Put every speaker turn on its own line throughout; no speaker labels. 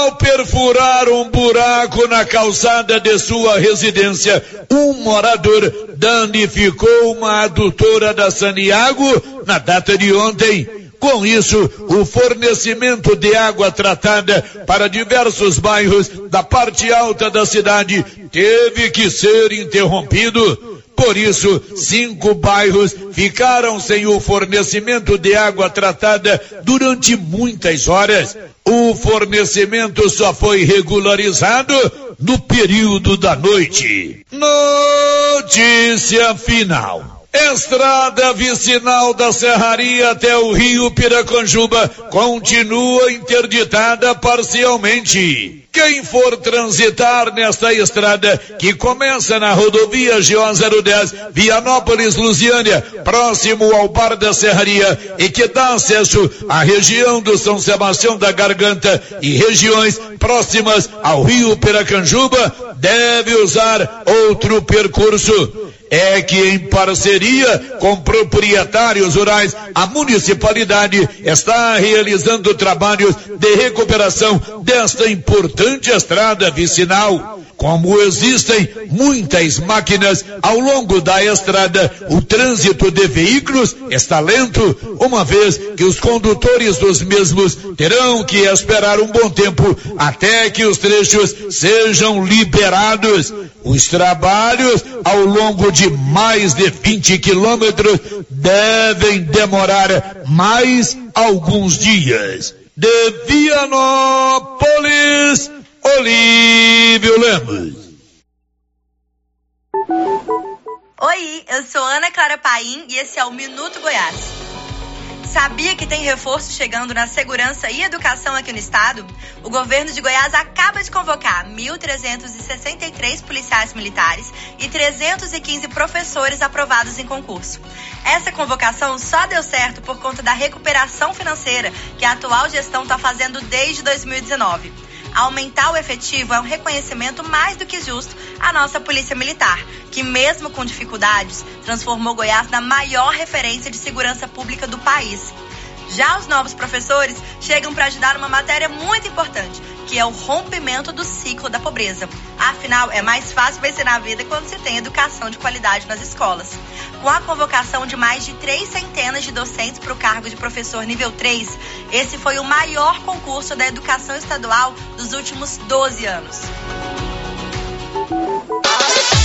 Ao perfurar um buraco na calçada de sua residência, um morador danificou uma adutora da Saniago na data de ontem. Com isso, o fornecimento de água tratada para diversos bairros da parte alta da cidade teve que ser interrompido. Por isso, cinco bairros ficaram sem o fornecimento de água tratada durante muitas horas. O fornecimento só foi regularizado no período da noite. Notícia final. Estrada vicinal da Serraria até o Rio Piracanjuba continua interditada parcialmente. Quem for transitar nesta estrada, que começa na rodovia GO 010, Vianópolis, Lusiânia, próximo ao Bar da Serraria, e que dá acesso à região do São Sebastião da Garganta e regiões próximas ao Rio Piracanjuba, deve usar outro percurso é que em parceria com proprietários rurais, a municipalidade está realizando trabalhos de recuperação desta importante estrada vicinal. Como existem muitas máquinas ao longo da estrada, o trânsito de veículos está lento, uma vez que os condutores dos mesmos terão que esperar um bom tempo até que os trechos sejam liberados. Os trabalhos ao longo de mais de 20 quilômetros devem demorar mais alguns dias. De Vianópolis, Olívio Lemos.
Oi, eu sou Ana Clara Paim e esse é o Minuto Goiás. Sabia que tem reforço chegando na segurança e educação aqui no estado? O governo de Goiás acaba de convocar 1.363 policiais militares e 315 professores aprovados em concurso. Essa convocação só deu certo por conta da recuperação financeira que a atual gestão está fazendo desde 2019. Aumentar o efetivo é um reconhecimento mais do que justo à nossa Polícia Militar, que, mesmo com dificuldades, transformou Goiás na maior referência de segurança pública do país. Já os novos professores chegam para ajudar uma matéria muito importante, que é o rompimento do ciclo da pobreza. Afinal, é mais fácil vencer na vida quando se tem educação de qualidade nas escolas. Com a convocação de mais de três centenas de docentes para o cargo de professor nível 3, esse foi o maior concurso da educação estadual dos últimos 12 anos.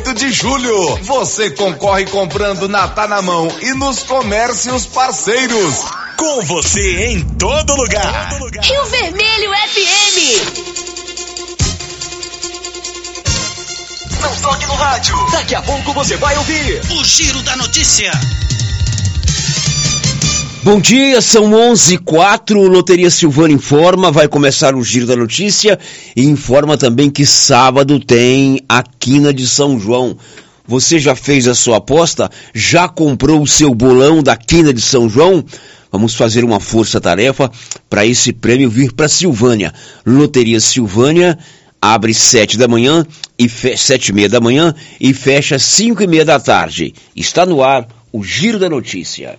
de julho. Você concorre comprando na Tá na Mão e nos comércios parceiros.
Com você em todo lugar.
Rio Vermelho FM.
Não toque no rádio. Daqui a pouco você vai ouvir o Giro da Notícia.
Bom dia, são 11 e 04 Loteria Silvana informa, vai começar o Giro da Notícia e informa também que sábado tem a Quina de São João. Você já fez a sua aposta? Já comprou o seu bolão da Quina de São João? Vamos fazer uma força-tarefa para esse prêmio vir para Silvânia. Loteria Silvânia abre sete da manhã e sete e meia da manhã e fecha cinco e meia da tarde. Está no ar o Giro da Notícia.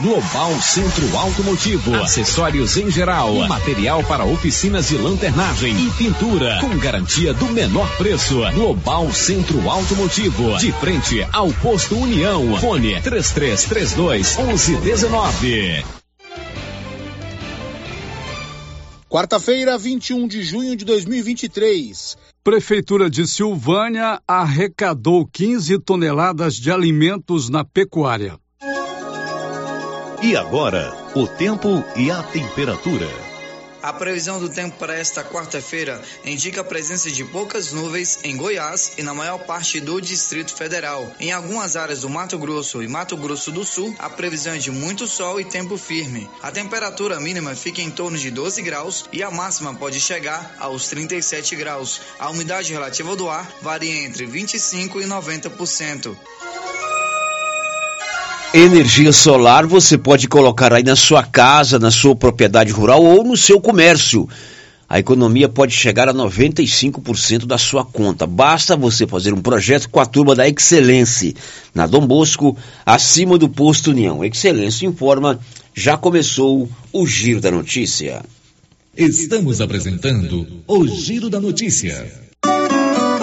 Global Centro Automotivo, acessórios em geral, material para oficinas de lanternagem e pintura, com garantia do menor preço. Global Centro Automotivo, de frente ao posto União. Fone 3332 1119.
Quarta-feira, 21 de junho de 2023.
Prefeitura de Silvânia arrecadou 15 toneladas de alimentos na pecuária.
E agora, o tempo e a temperatura.
A previsão do tempo para esta quarta-feira indica a presença de poucas nuvens em Goiás e na maior parte do Distrito Federal. Em algumas áreas do Mato Grosso e Mato Grosso do Sul, a previsão é de muito sol e tempo firme. A temperatura mínima fica em torno de 12 graus e a máxima pode chegar aos 37 graus. A umidade relativa do ar varia entre 25 e 90%.
Energia solar você pode colocar aí na sua casa, na sua propriedade rural ou no seu comércio. A economia pode chegar a 95% da sua conta. Basta você fazer um projeto com a turma da Excelência, na Dom Bosco, acima do posto União. Excelência informa, já começou o Giro da Notícia.
Estamos apresentando o Giro da Notícia.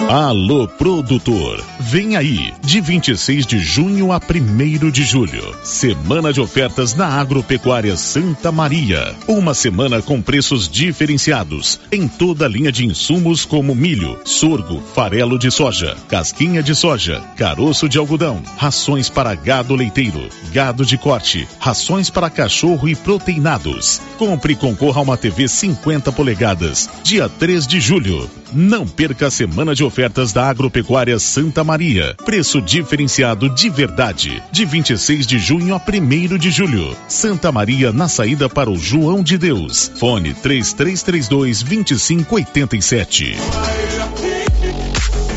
Alô Produtor, vem aí, de 26 de junho a 1 de julho, semana de ofertas na Agropecuária Santa Maria. Uma semana com preços diferenciados em toda a linha de insumos como milho, sorgo, farelo de soja, casquinha de soja, caroço de algodão, rações para gado leiteiro, gado de corte, rações para cachorro e proteinados. Compre e concorra a uma TV 50 polegadas, dia 3 de julho. Não perca a semana de ofertas da Agropecuária Santa Maria. Preço diferenciado de verdade. De 26 de junho a 1 de julho. Santa Maria na saída para o João de Deus. Fone 3332 2587.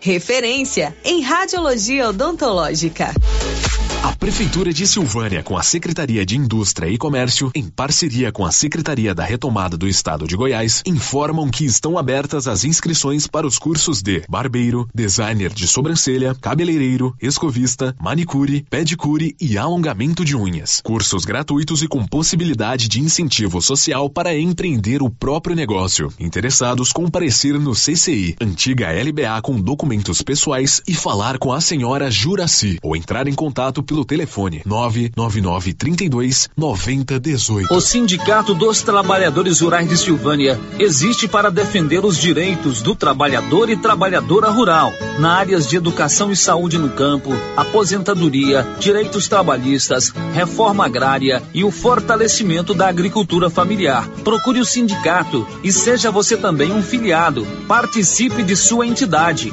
referência em radiologia odontológica.
A Prefeitura de Silvânia, com a Secretaria de Indústria e Comércio, em parceria com a Secretaria da Retomada do Estado de Goiás, informam que estão abertas as inscrições para os cursos de barbeiro, designer de sobrancelha, cabeleireiro, escovista, manicure, pedicure e alongamento de unhas. Cursos gratuitos e com possibilidade de incentivo social para empreender o próprio negócio. Interessados comparecer no CCI, antiga LBA com documentos pessoais e falar com a senhora Juraci ou entrar em contato pelo telefone 999 32 9018.
O Sindicato dos Trabalhadores Rurais de Silvânia existe para defender os direitos do trabalhador e trabalhadora rural na áreas de educação e saúde no campo, aposentadoria, direitos trabalhistas, reforma agrária e o fortalecimento da agricultura familiar. Procure o sindicato e seja você também um filiado. Participe de sua entidade.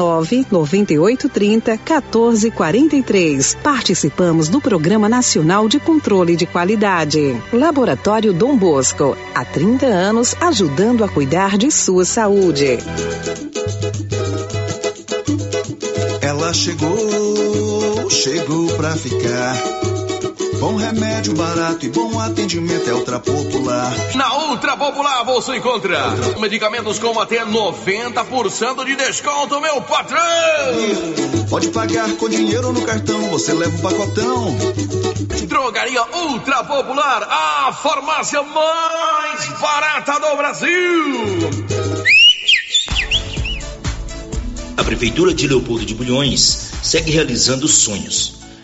98 30 14 43. Participamos do Programa Nacional de Controle de Qualidade. Laboratório Dom Bosco, há 30 anos ajudando a cuidar de sua saúde.
Ela chegou, chegou pra ficar. Bom remédio barato e bom atendimento é Ultra Popular.
Na Ultra Popular você encontra medicamentos com até 90% de desconto, meu patrão!
Pode pagar com dinheiro no cartão, você leva o pacotão.
Drogaria Ultra Popular, a farmácia mais barata do Brasil!
A Prefeitura de Leopoldo de Bulhões segue realizando sonhos.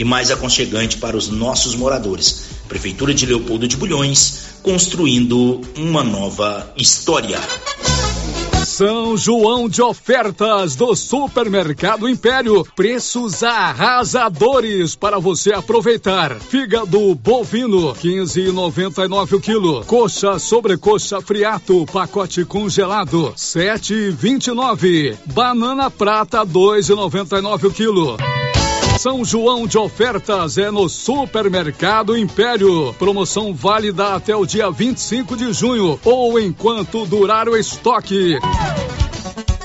e mais aconchegante para os nossos moradores. Prefeitura de Leopoldo de Bulhões, construindo uma nova história.
São João de ofertas do Supermercado Império. Preços arrasadores para você aproveitar. Fígado bovino, 15,99 o quilo. Coxa sobrecoxa friato, pacote congelado, 7,29. Banana prata, 2,99 o quilo. São João de ofertas é no Supermercado Império. Promoção válida até o dia 25 de junho ou enquanto durar o estoque.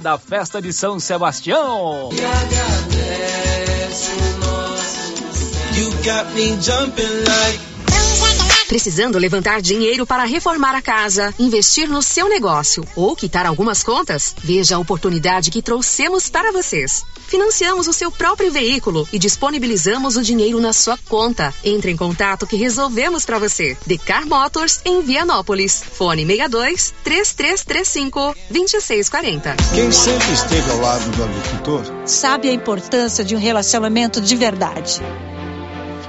da festa de São Sebastião!
E agradece o nosso You got me jumping like
Precisando levantar dinheiro para reformar a casa, investir no seu negócio ou quitar algumas contas? Veja a oportunidade que trouxemos para vocês. Financiamos o seu próprio veículo e disponibilizamos o dinheiro na sua conta. Entre em contato que resolvemos para você. Decar Motors em Vianópolis. Fone 62 3335 2640.
Quem sempre esteve ao lado do agricultor
sabe a importância de um relacionamento de verdade.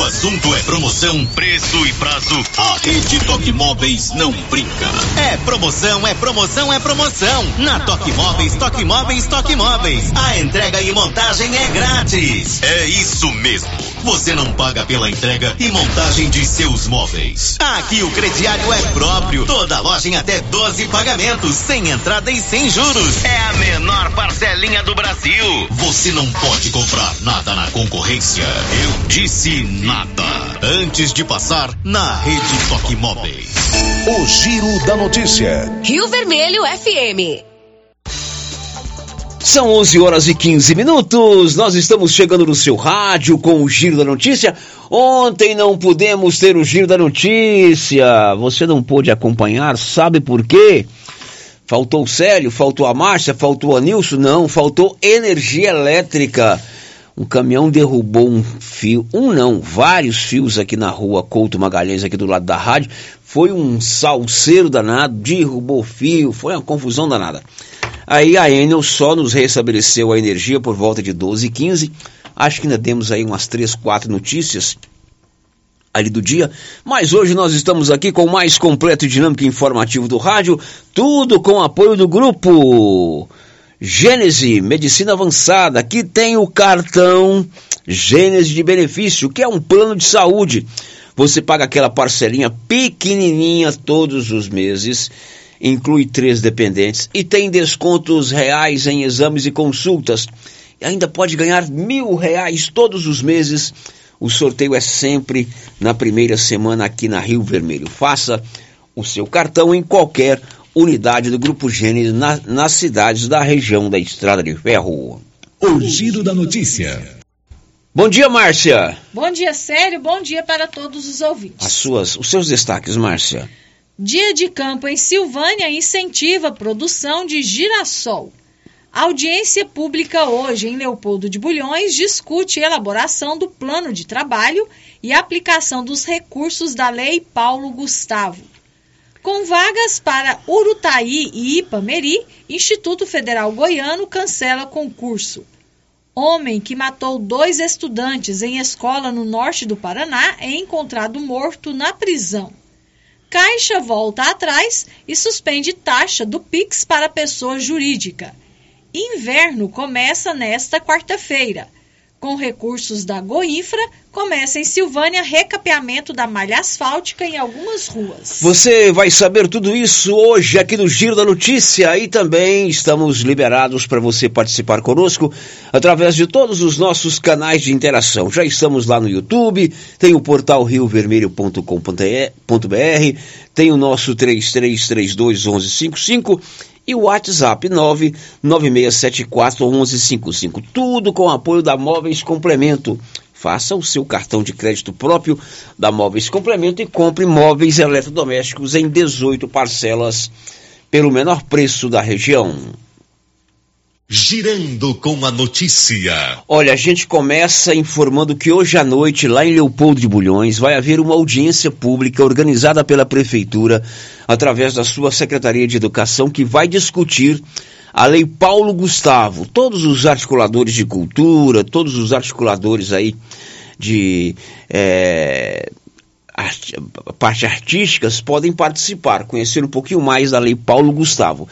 o assunto é promoção, preço e prazo, a Rede Toque Móveis não brinca.
É promoção, é promoção, é promoção. Na Toque Móveis, Toque Móveis, Toque Móveis. A entrega e montagem é grátis.
É isso mesmo. Você não paga pela entrega e montagem de seus móveis.
Aqui o crediário é próprio. Toda loja em até 12 pagamentos, sem entrada e sem juros. É a menor parcelinha do Brasil.
Você não pode comprar nada na concorrência. Eu disse nada. Antes de passar na Rede Toque Móveis.
O Giro da Notícia.
Rio Vermelho FM.
São 11 horas e 15 minutos. Nós estamos chegando no seu rádio com o Giro da Notícia. Ontem não pudemos ter o Giro da Notícia. Você não pôde acompanhar, sabe por quê? Faltou o Célio, faltou a Márcia, faltou a Nilson? Não, faltou energia elétrica. Um caminhão derrubou um fio, um não, vários fios aqui na rua Couto Magalhães, aqui do lado da rádio. Foi um salseiro danado, derrubou fio, foi uma confusão danada. Aí a Enel só nos restabeleceu a energia por volta de 12 e 15. Acho que ainda temos aí umas 3, 4 notícias ali do dia. Mas hoje nós estamos aqui com o mais completo e dinâmico informativo do rádio. Tudo com apoio do grupo Gênese Medicina Avançada. Aqui tem o cartão Gênese de Benefício, que é um plano de saúde. Você paga aquela parcelinha pequenininha todos os meses inclui três dependentes e tem descontos reais em exames e consultas. E ainda pode ganhar mil reais todos os meses. O sorteio é sempre na primeira semana aqui na Rio Vermelho. Faça o seu cartão em qualquer unidade do Grupo Gênesis na, nas cidades da região da Estrada de Ferro.
O Giro da Notícia.
Bom dia, Márcia.
Bom dia, Sério. Bom dia para todos os ouvintes.
As suas, os seus destaques, Márcia.
Dia de campo em Silvânia incentiva a produção de girassol. A audiência pública hoje em Leopoldo de Bulhões discute elaboração do plano de trabalho e aplicação dos recursos da Lei Paulo Gustavo. Com vagas para Urutaí e Ipameri, Instituto Federal Goiano cancela concurso. Homem que matou dois estudantes em escola no norte do Paraná é encontrado morto na prisão. Caixa volta atrás e suspende taxa do Pix para pessoa jurídica. Inverno começa nesta quarta-feira. Com recursos da Goinfra, começa em Silvânia recapeamento da malha asfáltica em algumas ruas.
Você vai saber tudo isso hoje aqui no Giro da Notícia e também estamos liberados para você participar conosco através de todos os nossos canais de interação. Já estamos lá no YouTube, tem o portal riovermelho.com.br, tem o nosso 3332 1155 e o WhatsApp 996741155. Tudo com apoio da Móveis Complemento. Faça o seu cartão de crédito próprio da Móveis Complemento e compre móveis eletrodomésticos em 18 parcelas pelo menor preço da região.
Girando com a notícia.
Olha, a gente começa informando que hoje à noite, lá em Leopoldo de Bulhões, vai haver uma audiência pública organizada pela Prefeitura, através da sua Secretaria de Educação, que vai discutir a Lei Paulo Gustavo. Todos os articuladores de cultura, todos os articuladores aí de. É, art, parte artísticas podem participar, conhecer um pouquinho mais da Lei Paulo Gustavo.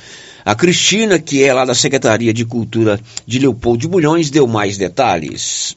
A Cristina, que é lá da Secretaria de Cultura de Leopoldo de Bulhões, deu mais detalhes.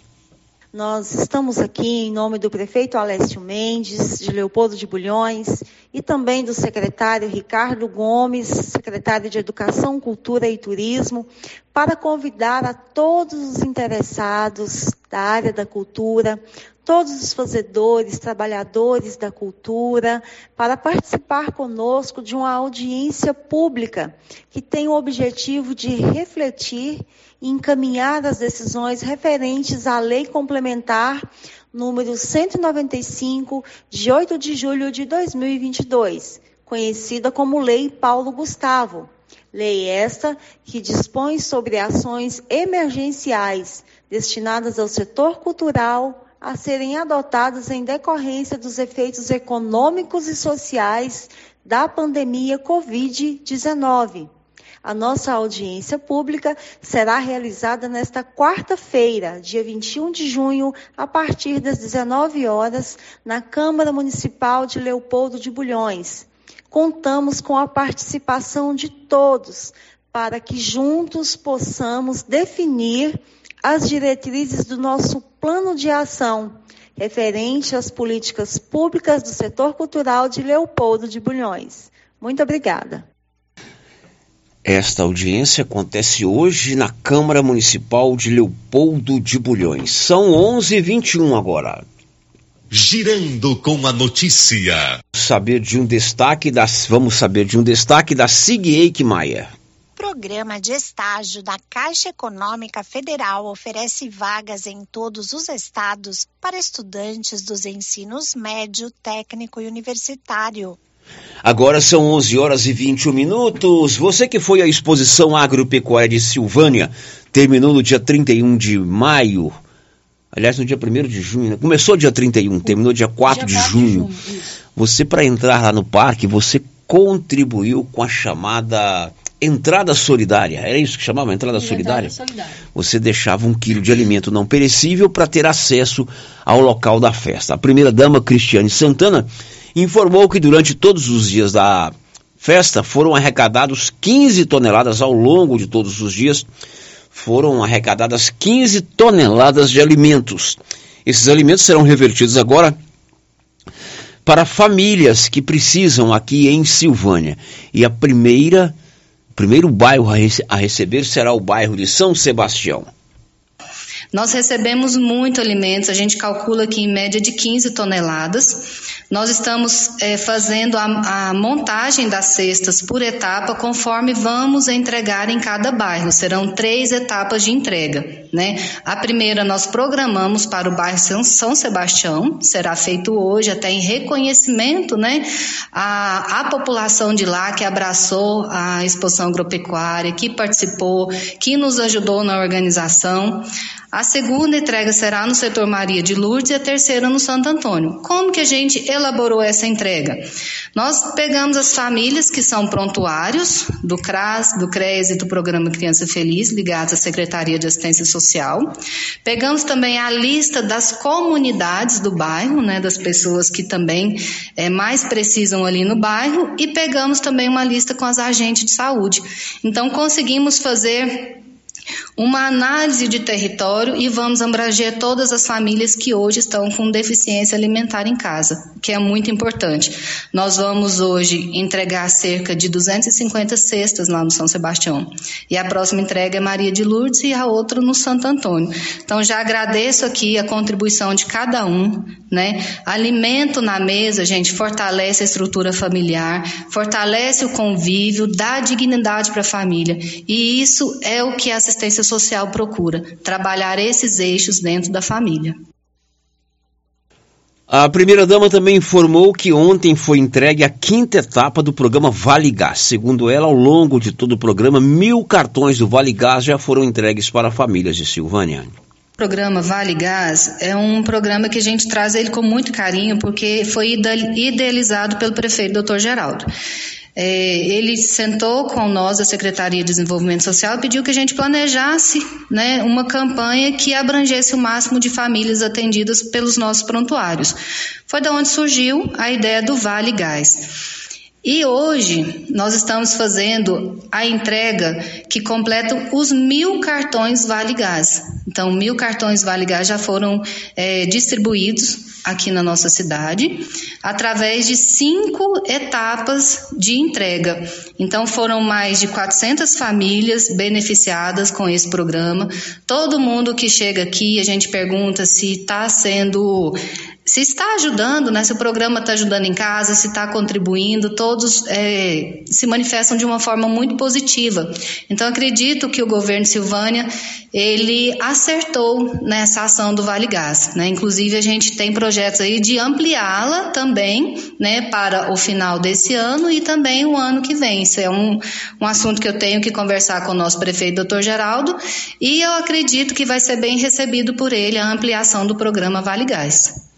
Nós estamos aqui em nome do prefeito Alessio Mendes, de Leopoldo de Bulhões, e também do secretário Ricardo Gomes, secretário de Educação, Cultura e Turismo, para convidar a todos os interessados da área da cultura, todos os fazedores, trabalhadores da cultura, para participar conosco de uma audiência pública que tem o objetivo de refletir e encaminhar as decisões referentes à Lei Complementar número 195, de 8 de julho de 2022, conhecida como Lei Paulo Gustavo. Lei esta que dispõe sobre ações emergenciais destinadas ao setor cultural, a serem adotadas em decorrência dos efeitos econômicos e sociais da pandemia Covid-19. A nossa audiência pública será realizada nesta quarta-feira, dia 21 de junho, a partir das 19 horas, na Câmara Municipal de Leopoldo de Bulhões. Contamos com a participação de todos para que juntos possamos definir as diretrizes do nosso plano de ação referente às políticas públicas do setor cultural de Leopoldo de Bulhões. Muito obrigada.
Esta audiência acontece hoje na Câmara Municipal de Leopoldo de Bulhões. São 11h21 agora.
Girando com a notícia.
Saber de um destaque das, vamos saber de um destaque da Sig Eichmeier.
Programa de estágio da Caixa Econômica Federal oferece vagas em todos os estados para estudantes dos ensinos médio, técnico e universitário.
Agora são 11 horas e 21 minutos. Você que foi à exposição agropecuária de Silvânia, terminou no dia 31 de maio. Aliás, no dia 1 de junho, né? começou dia 31, terminou dia 4 dia de 4 junho. De junho você, para entrar lá no parque, você contribuiu com a chamada entrada solidária. Era isso que chamava entrada solidária? entrada solidária? Você deixava um quilo de alimento não perecível para ter acesso ao local da festa. A primeira dama, Cristiane Santana, informou que durante todos os dias da festa foram arrecadados 15 toneladas ao longo de todos os dias. Foram arrecadadas 15 toneladas de alimentos. Esses alimentos serão revertidos agora para famílias que precisam aqui em Silvânia. E a primeira o primeiro bairro a, rece a receber será o bairro de São Sebastião.
Nós recebemos muito alimentos, a gente calcula que em média de 15 toneladas. Nós estamos é, fazendo a, a, montagem das cestas por etapa, conforme vamos entregar em cada bairro. Serão três etapas de entrega. Né? A primeira nós programamos para o bairro São Sebastião, será feito hoje, até em reconhecimento né, à, à população de lá que abraçou a exposição agropecuária, que participou, que nos ajudou na organização. A segunda entrega será no setor Maria de Lourdes e a terceira no Santo Antônio. Como que a gente elaborou essa entrega? Nós pegamos as famílias que são prontuários do CRAS, do CRES e do Programa Criança Feliz, ligados à Secretaria de Assistência Social. Pegamos também a lista das comunidades do bairro, né, das pessoas que também é, mais precisam ali no bairro, e pegamos também uma lista com as agentes de saúde. Então, conseguimos fazer uma análise de território e vamos abranger todas as famílias que hoje estão com deficiência alimentar em casa, que é muito importante. Nós vamos hoje entregar cerca de 250 cestas lá no São Sebastião. E a próxima entrega é Maria de Lourdes e a outra no Santo Antônio. Então já agradeço aqui a contribuição de cada um, né? Alimento na mesa, gente, fortalece a estrutura familiar, fortalece o convívio, dá dignidade para a família. E isso é o que a assistência social procura, trabalhar esses eixos dentro da família.
A primeira-dama também informou que ontem foi entregue a quinta etapa do programa Vale Gás. Segundo ela, ao longo de todo o programa, mil cartões do Vale Gás já foram entregues para famílias de Silvânia.
O programa Vale Gás é um programa que a gente traz ele com muito carinho, porque foi idealizado pelo prefeito Dr. Geraldo. É, ele sentou com nós, a Secretaria de Desenvolvimento Social, e pediu que a gente planejasse né, uma campanha que abrangesse o máximo de famílias atendidas pelos nossos prontuários. Foi da onde surgiu a ideia do Vale Gás. E hoje nós estamos fazendo a entrega que completa os mil cartões Vale Gás. Então, mil cartões Vale Gás já foram é, distribuídos aqui na nossa cidade, através de cinco etapas de entrega. Então, foram mais de 400 famílias beneficiadas com esse programa. Todo mundo que chega aqui, a gente pergunta se está sendo se está ajudando, né, se o programa está ajudando em casa, se está contribuindo, todos é, se manifestam de uma forma muito positiva. Então acredito que o governo Silvânia ele acertou nessa ação do Vale Gás. Né? Inclusive a gente tem projetos aí de ampliá-la também, né, para o final desse ano e também o ano que vem. Isso é um, um assunto que eu tenho que conversar com o nosso prefeito, doutor Geraldo, e eu acredito que vai ser bem recebido por ele a ampliação do programa Vale Gás.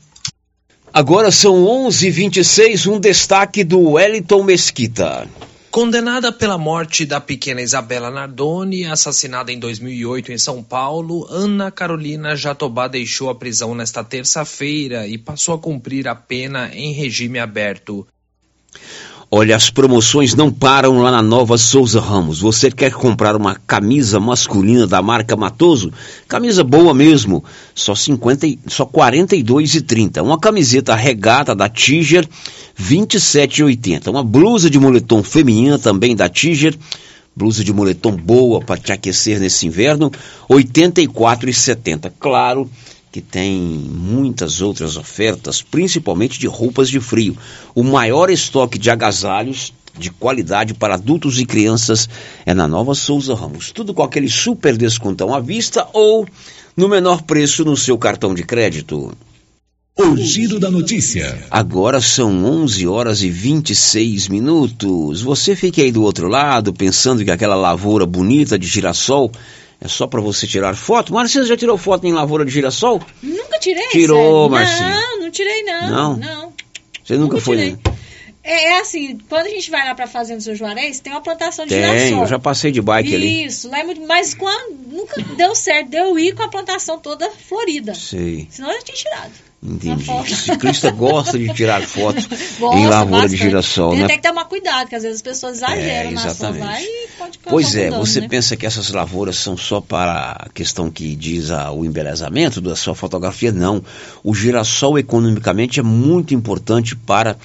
Agora são 11:26, um destaque do Wellington Mesquita.
Condenada pela morte da pequena Isabela Nardoni, assassinada em 2008 em São Paulo, Ana Carolina Jatobá deixou a prisão nesta terça-feira e passou a cumprir a pena em regime aberto.
Olha, as promoções não param lá na Nova Souza Ramos. Você quer comprar uma camisa masculina da marca Matoso? Camisa boa mesmo, só 50, só 42,30. Uma camiseta regata da Tiger, 27,80. Uma blusa de moletom feminina também da Tiger, blusa de moletom boa para te aquecer nesse inverno, 84,70. Claro que tem muitas outras ofertas, principalmente de roupas de frio. O maior estoque de agasalhos de qualidade para adultos e crianças é na Nova Souza Ramos. Tudo com aquele super descontão à vista ou no menor preço no seu cartão de crédito.
O giro da notícia.
Agora são 11 horas e 26 minutos. Você fica aí do outro lado pensando que aquela lavoura bonita de girassol é só para você tirar foto. Marcinho, já tirou foto em lavoura de girassol?
Nunca tirei.
Tirou, Marcinho.
Não, não tirei não.
Não?
Não.
Você nunca, nunca foi, né?
É, assim, quando a gente vai lá pra Fazenda do São Juarez, tem uma plantação de
tem,
girassol.
eu já passei de bike ali.
Isso, lá é muito, mas quando nunca deu certo, deu ir com a plantação toda florida.
Sei.
Senão eu já tinha tirado.
Entendi. O ciclista gosta de tirar foto gosta, em lavoura bastante. de girassol, né?
Tem que tomar cuidado, que às vezes as pessoas exageram é, na lá e pode
Pois é,
dano,
você
né?
pensa que essas lavouras são só para a questão que diz a, o embelezamento da sua fotografia? Não. O girassol economicamente é muito importante para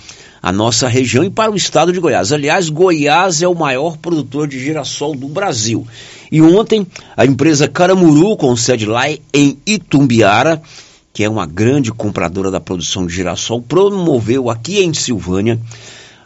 a nossa região e para o estado de Goiás. Aliás, Goiás é o maior produtor de girassol do Brasil. E ontem, a empresa Caramuru, com sede lá em Itumbiara, que é uma grande compradora da produção de girassol, promoveu aqui em Silvânia,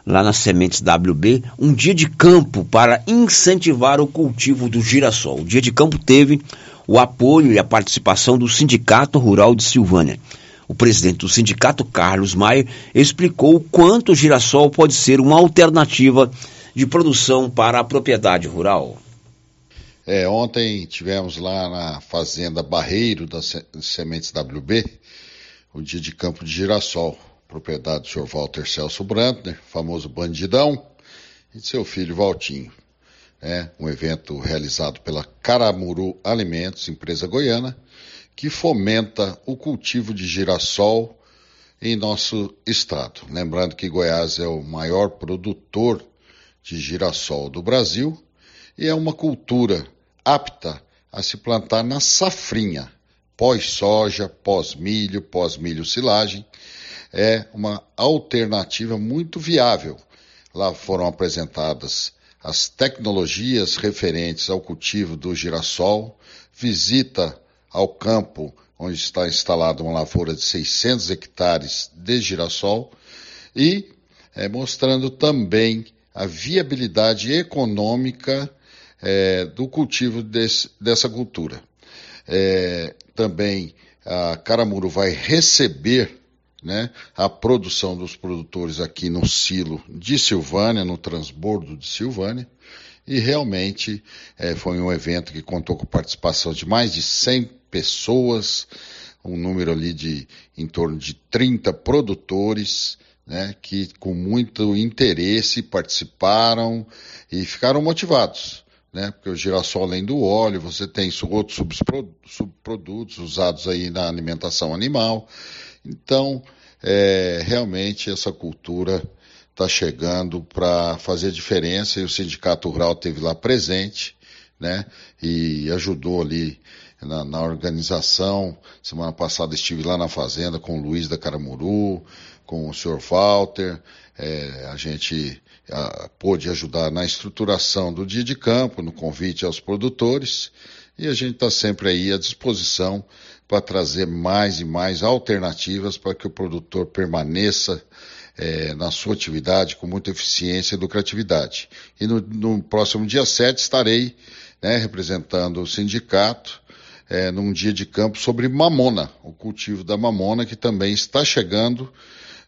lá nas sementes WB, um dia de campo para incentivar o cultivo do girassol. O dia de campo teve o apoio e a participação do Sindicato Rural de Silvânia. O presidente do sindicato, Carlos Maier, explicou o quanto o girassol pode ser uma alternativa de produção para a propriedade rural.
É, ontem tivemos lá na fazenda Barreiro das Sementes WB o dia de campo de girassol, propriedade do senhor Walter Celso Brandner, famoso bandidão, e de seu filho Valtinho. É um evento realizado pela Caramuru Alimentos, empresa goiana, que fomenta o cultivo de girassol em nosso estado. Lembrando que Goiás é o maior produtor de girassol do Brasil e é uma cultura apta a se plantar na safrinha, pós-soja, pós-milho, pós-milho silagem. É uma alternativa muito viável. Lá foram apresentadas as tecnologias referentes ao cultivo do girassol, visita ao campo onde está instalada uma lavoura de 600 hectares de girassol e é, mostrando também a viabilidade econômica é, do cultivo desse, dessa cultura. É, também a Caramuru vai receber né, a produção dos produtores aqui no silo de Silvânia, no transbordo de Silvânia, e realmente é, foi um evento que contou com participação de mais de 100 pessoas, um número ali de em torno de 30 produtores, né, que com muito interesse participaram e ficaram motivados né? Porque o girassol, além do óleo, você tem outros subprodutos usados aí na alimentação animal. Então, é, realmente essa cultura está chegando para fazer diferença e o Sindicato Rural teve lá presente, né? E ajudou ali na, na, organização. Semana passada estive lá na fazenda com o Luiz da Caramuru, com o senhor Walter. É, a gente a, pôde ajudar na estruturação do dia de campo, no convite aos produtores. E a gente está sempre aí à disposição para trazer mais e mais alternativas para que o produtor permaneça é, na sua atividade com muita eficiência e lucratividade. E no, no próximo dia 7 estarei né, representando o sindicato é, num dia de campo sobre mamona, o cultivo da mamona que também está chegando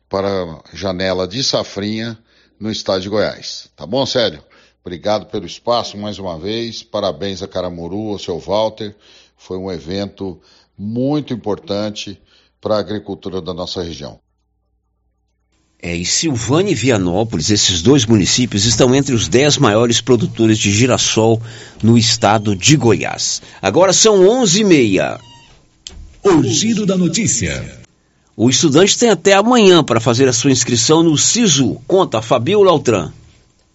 para a janela de safrinha no estado de Goiás. Tá bom, Sério? Obrigado pelo espaço mais uma vez. Parabéns a Caramuru, ao seu Walter. Foi um evento muito importante para a agricultura da nossa região.
É, e Silvânia e Vianópolis, esses dois municípios, estão entre os dez maiores produtores de girassol no estado de Goiás. Agora são onze e meia.
O Giro da Notícia.
O estudante tem até amanhã para fazer a sua inscrição no SISU. Conta Fabiola Altran.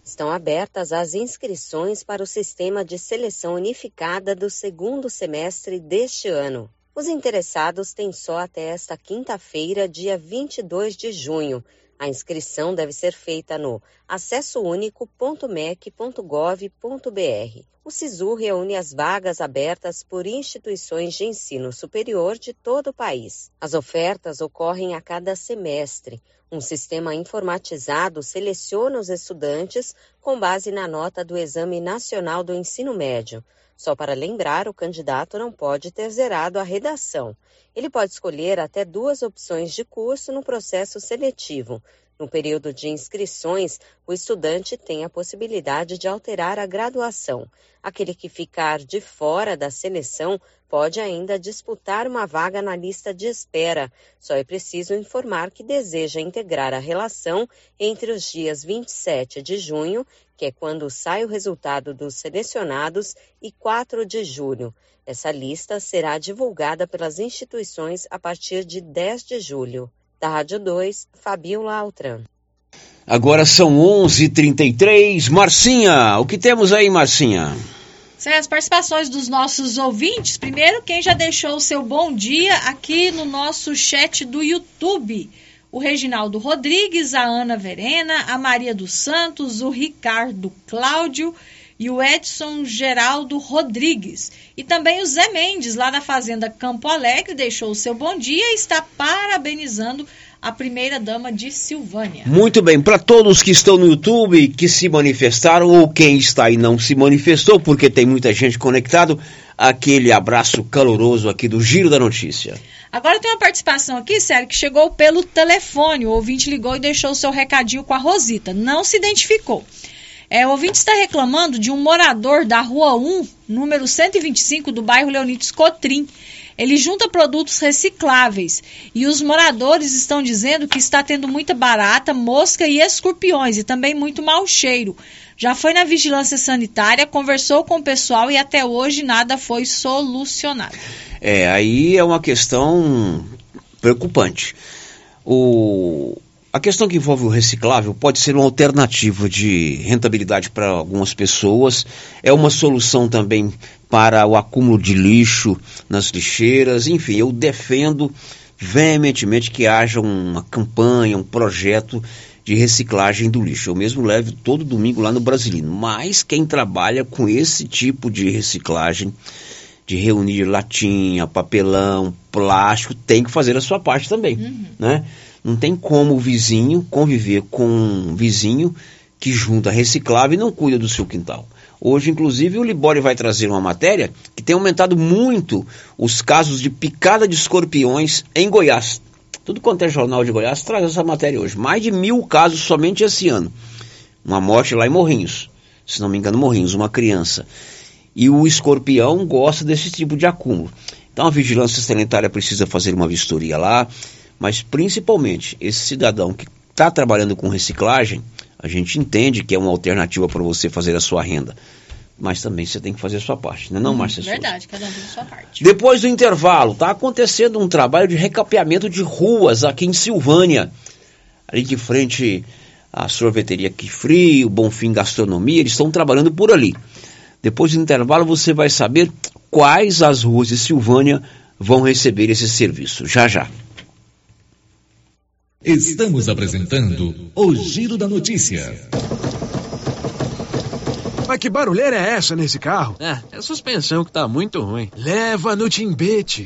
Estão abertas as inscrições para o Sistema de Seleção Unificada do segundo semestre deste ano. Os interessados têm só até esta quinta-feira, dia 22 de junho, a inscrição deve ser feita no acessounico.mec.gov.br. O SISU reúne as vagas abertas por instituições de ensino superior de todo o país. As ofertas ocorrem a cada semestre. Um sistema informatizado seleciona os estudantes com base na nota do Exame Nacional do Ensino Médio. Só para lembrar, o candidato não pode ter zerado a redação. Ele pode escolher até duas opções de curso no processo seletivo. No período de inscrições, o estudante tem a possibilidade de alterar a graduação. Aquele que ficar de fora da seleção pode ainda disputar uma vaga na lista de espera. Só é preciso informar que deseja integrar a relação entre os dias 27 de junho que é quando sai o resultado dos selecionados, e 4 de julho. Essa lista será divulgada pelas instituições a partir de 10 de julho. Da Rádio 2, Fabiola Altran.
Agora são 11:33. h 33 Marcinha, o que temos aí, Marcinha?
São as participações dos nossos ouvintes. Primeiro, quem já deixou o seu bom dia aqui no nosso chat do YouTube o Reginaldo Rodrigues, a Ana Verena, a Maria dos Santos, o Ricardo Cláudio e o Edson Geraldo Rodrigues. E também o Zé Mendes, lá na Fazenda Campo Alegre, deixou o seu bom dia e está parabenizando a primeira dama de Silvânia.
Muito bem, para todos que estão no YouTube, que se manifestaram, ou quem está aí não se manifestou, porque tem muita gente conectado, aquele abraço caloroso aqui do Giro da Notícia.
Agora tem uma participação aqui, sério, que chegou pelo telefone. O ouvinte ligou e deixou o seu recadinho com a Rosita. Não se identificou. É, o ouvinte está reclamando de um morador da Rua 1, número 125, do bairro Leonides Cotrim. Ele junta produtos recicláveis e os moradores estão dizendo que está tendo muita barata, mosca e escorpiões e também muito mau cheiro. Já foi na vigilância sanitária, conversou com o pessoal e até hoje nada foi solucionado.
É, aí é uma questão preocupante. O, a questão que envolve o reciclável pode ser uma alternativa de rentabilidade para algumas pessoas, é uma solução também para o acúmulo de lixo nas lixeiras, enfim, eu defendo veementemente que haja uma campanha, um projeto de reciclagem do lixo. Eu mesmo levo todo domingo lá no Brasilino, mas quem trabalha com esse tipo de reciclagem de reunir latinha, papelão, plástico, tem que fazer a sua parte também, uhum. né? Não tem como o vizinho conviver com um vizinho que junta reciclável e não cuida do seu quintal. Hoje, inclusive, o Libório vai trazer uma matéria que tem aumentado muito os casos de picada de escorpiões em Goiás. Tudo quanto é jornal de Goiás traz essa matéria hoje. Mais de mil casos somente esse ano. Uma morte lá em Morrinhos. Se não me engano, Morrinhos, uma criança e o escorpião gosta desse tipo de acúmulo. Então a vigilância sanitária precisa fazer uma vistoria lá, mas principalmente esse cidadão que está trabalhando com reciclagem, a gente entende que é uma alternativa para você fazer a sua renda. Mas também você tem que fazer a sua parte, né, não, hum, Márcia?
Verdade, cada um tem a sua parte.
Depois do intervalo, está acontecendo um trabalho de recapeamento de ruas aqui em Silvânia, ali de frente a sorveteria Que Frio, Bonfim Gastronomia, eles estão trabalhando por ali. Depois do intervalo você vai saber quais as ruas de Silvânia vão receber esse serviço. Já já.
Estamos apresentando o Giro da Notícia.
Mas que barulheira é essa nesse carro?
É, é a suspensão que tá muito ruim.
Leva no Timbete.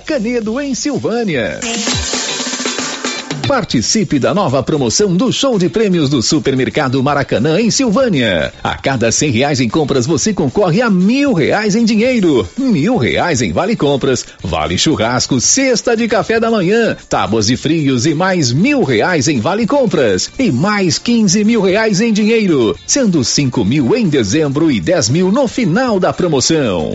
Canedo, em Silvânia. Participe da nova promoção do show de prêmios do Supermercado Maracanã em Silvânia. A cada cem reais em compras você concorre a mil reais em dinheiro, mil reais em vale compras, vale churrasco, cesta de café da manhã, tábuas de frios e mais mil reais em vale compras e mais quinze mil reais em dinheiro, sendo cinco mil em dezembro e dez mil no final da promoção.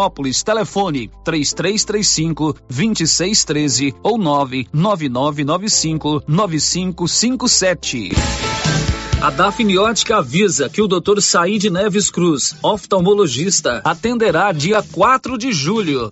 Vianópolis. Telefone 3335 2613 ou 99995 9557. A Dafniótica avisa que o Dr. Said Neves Cruz, oftalmologista, atenderá dia 4 de julho,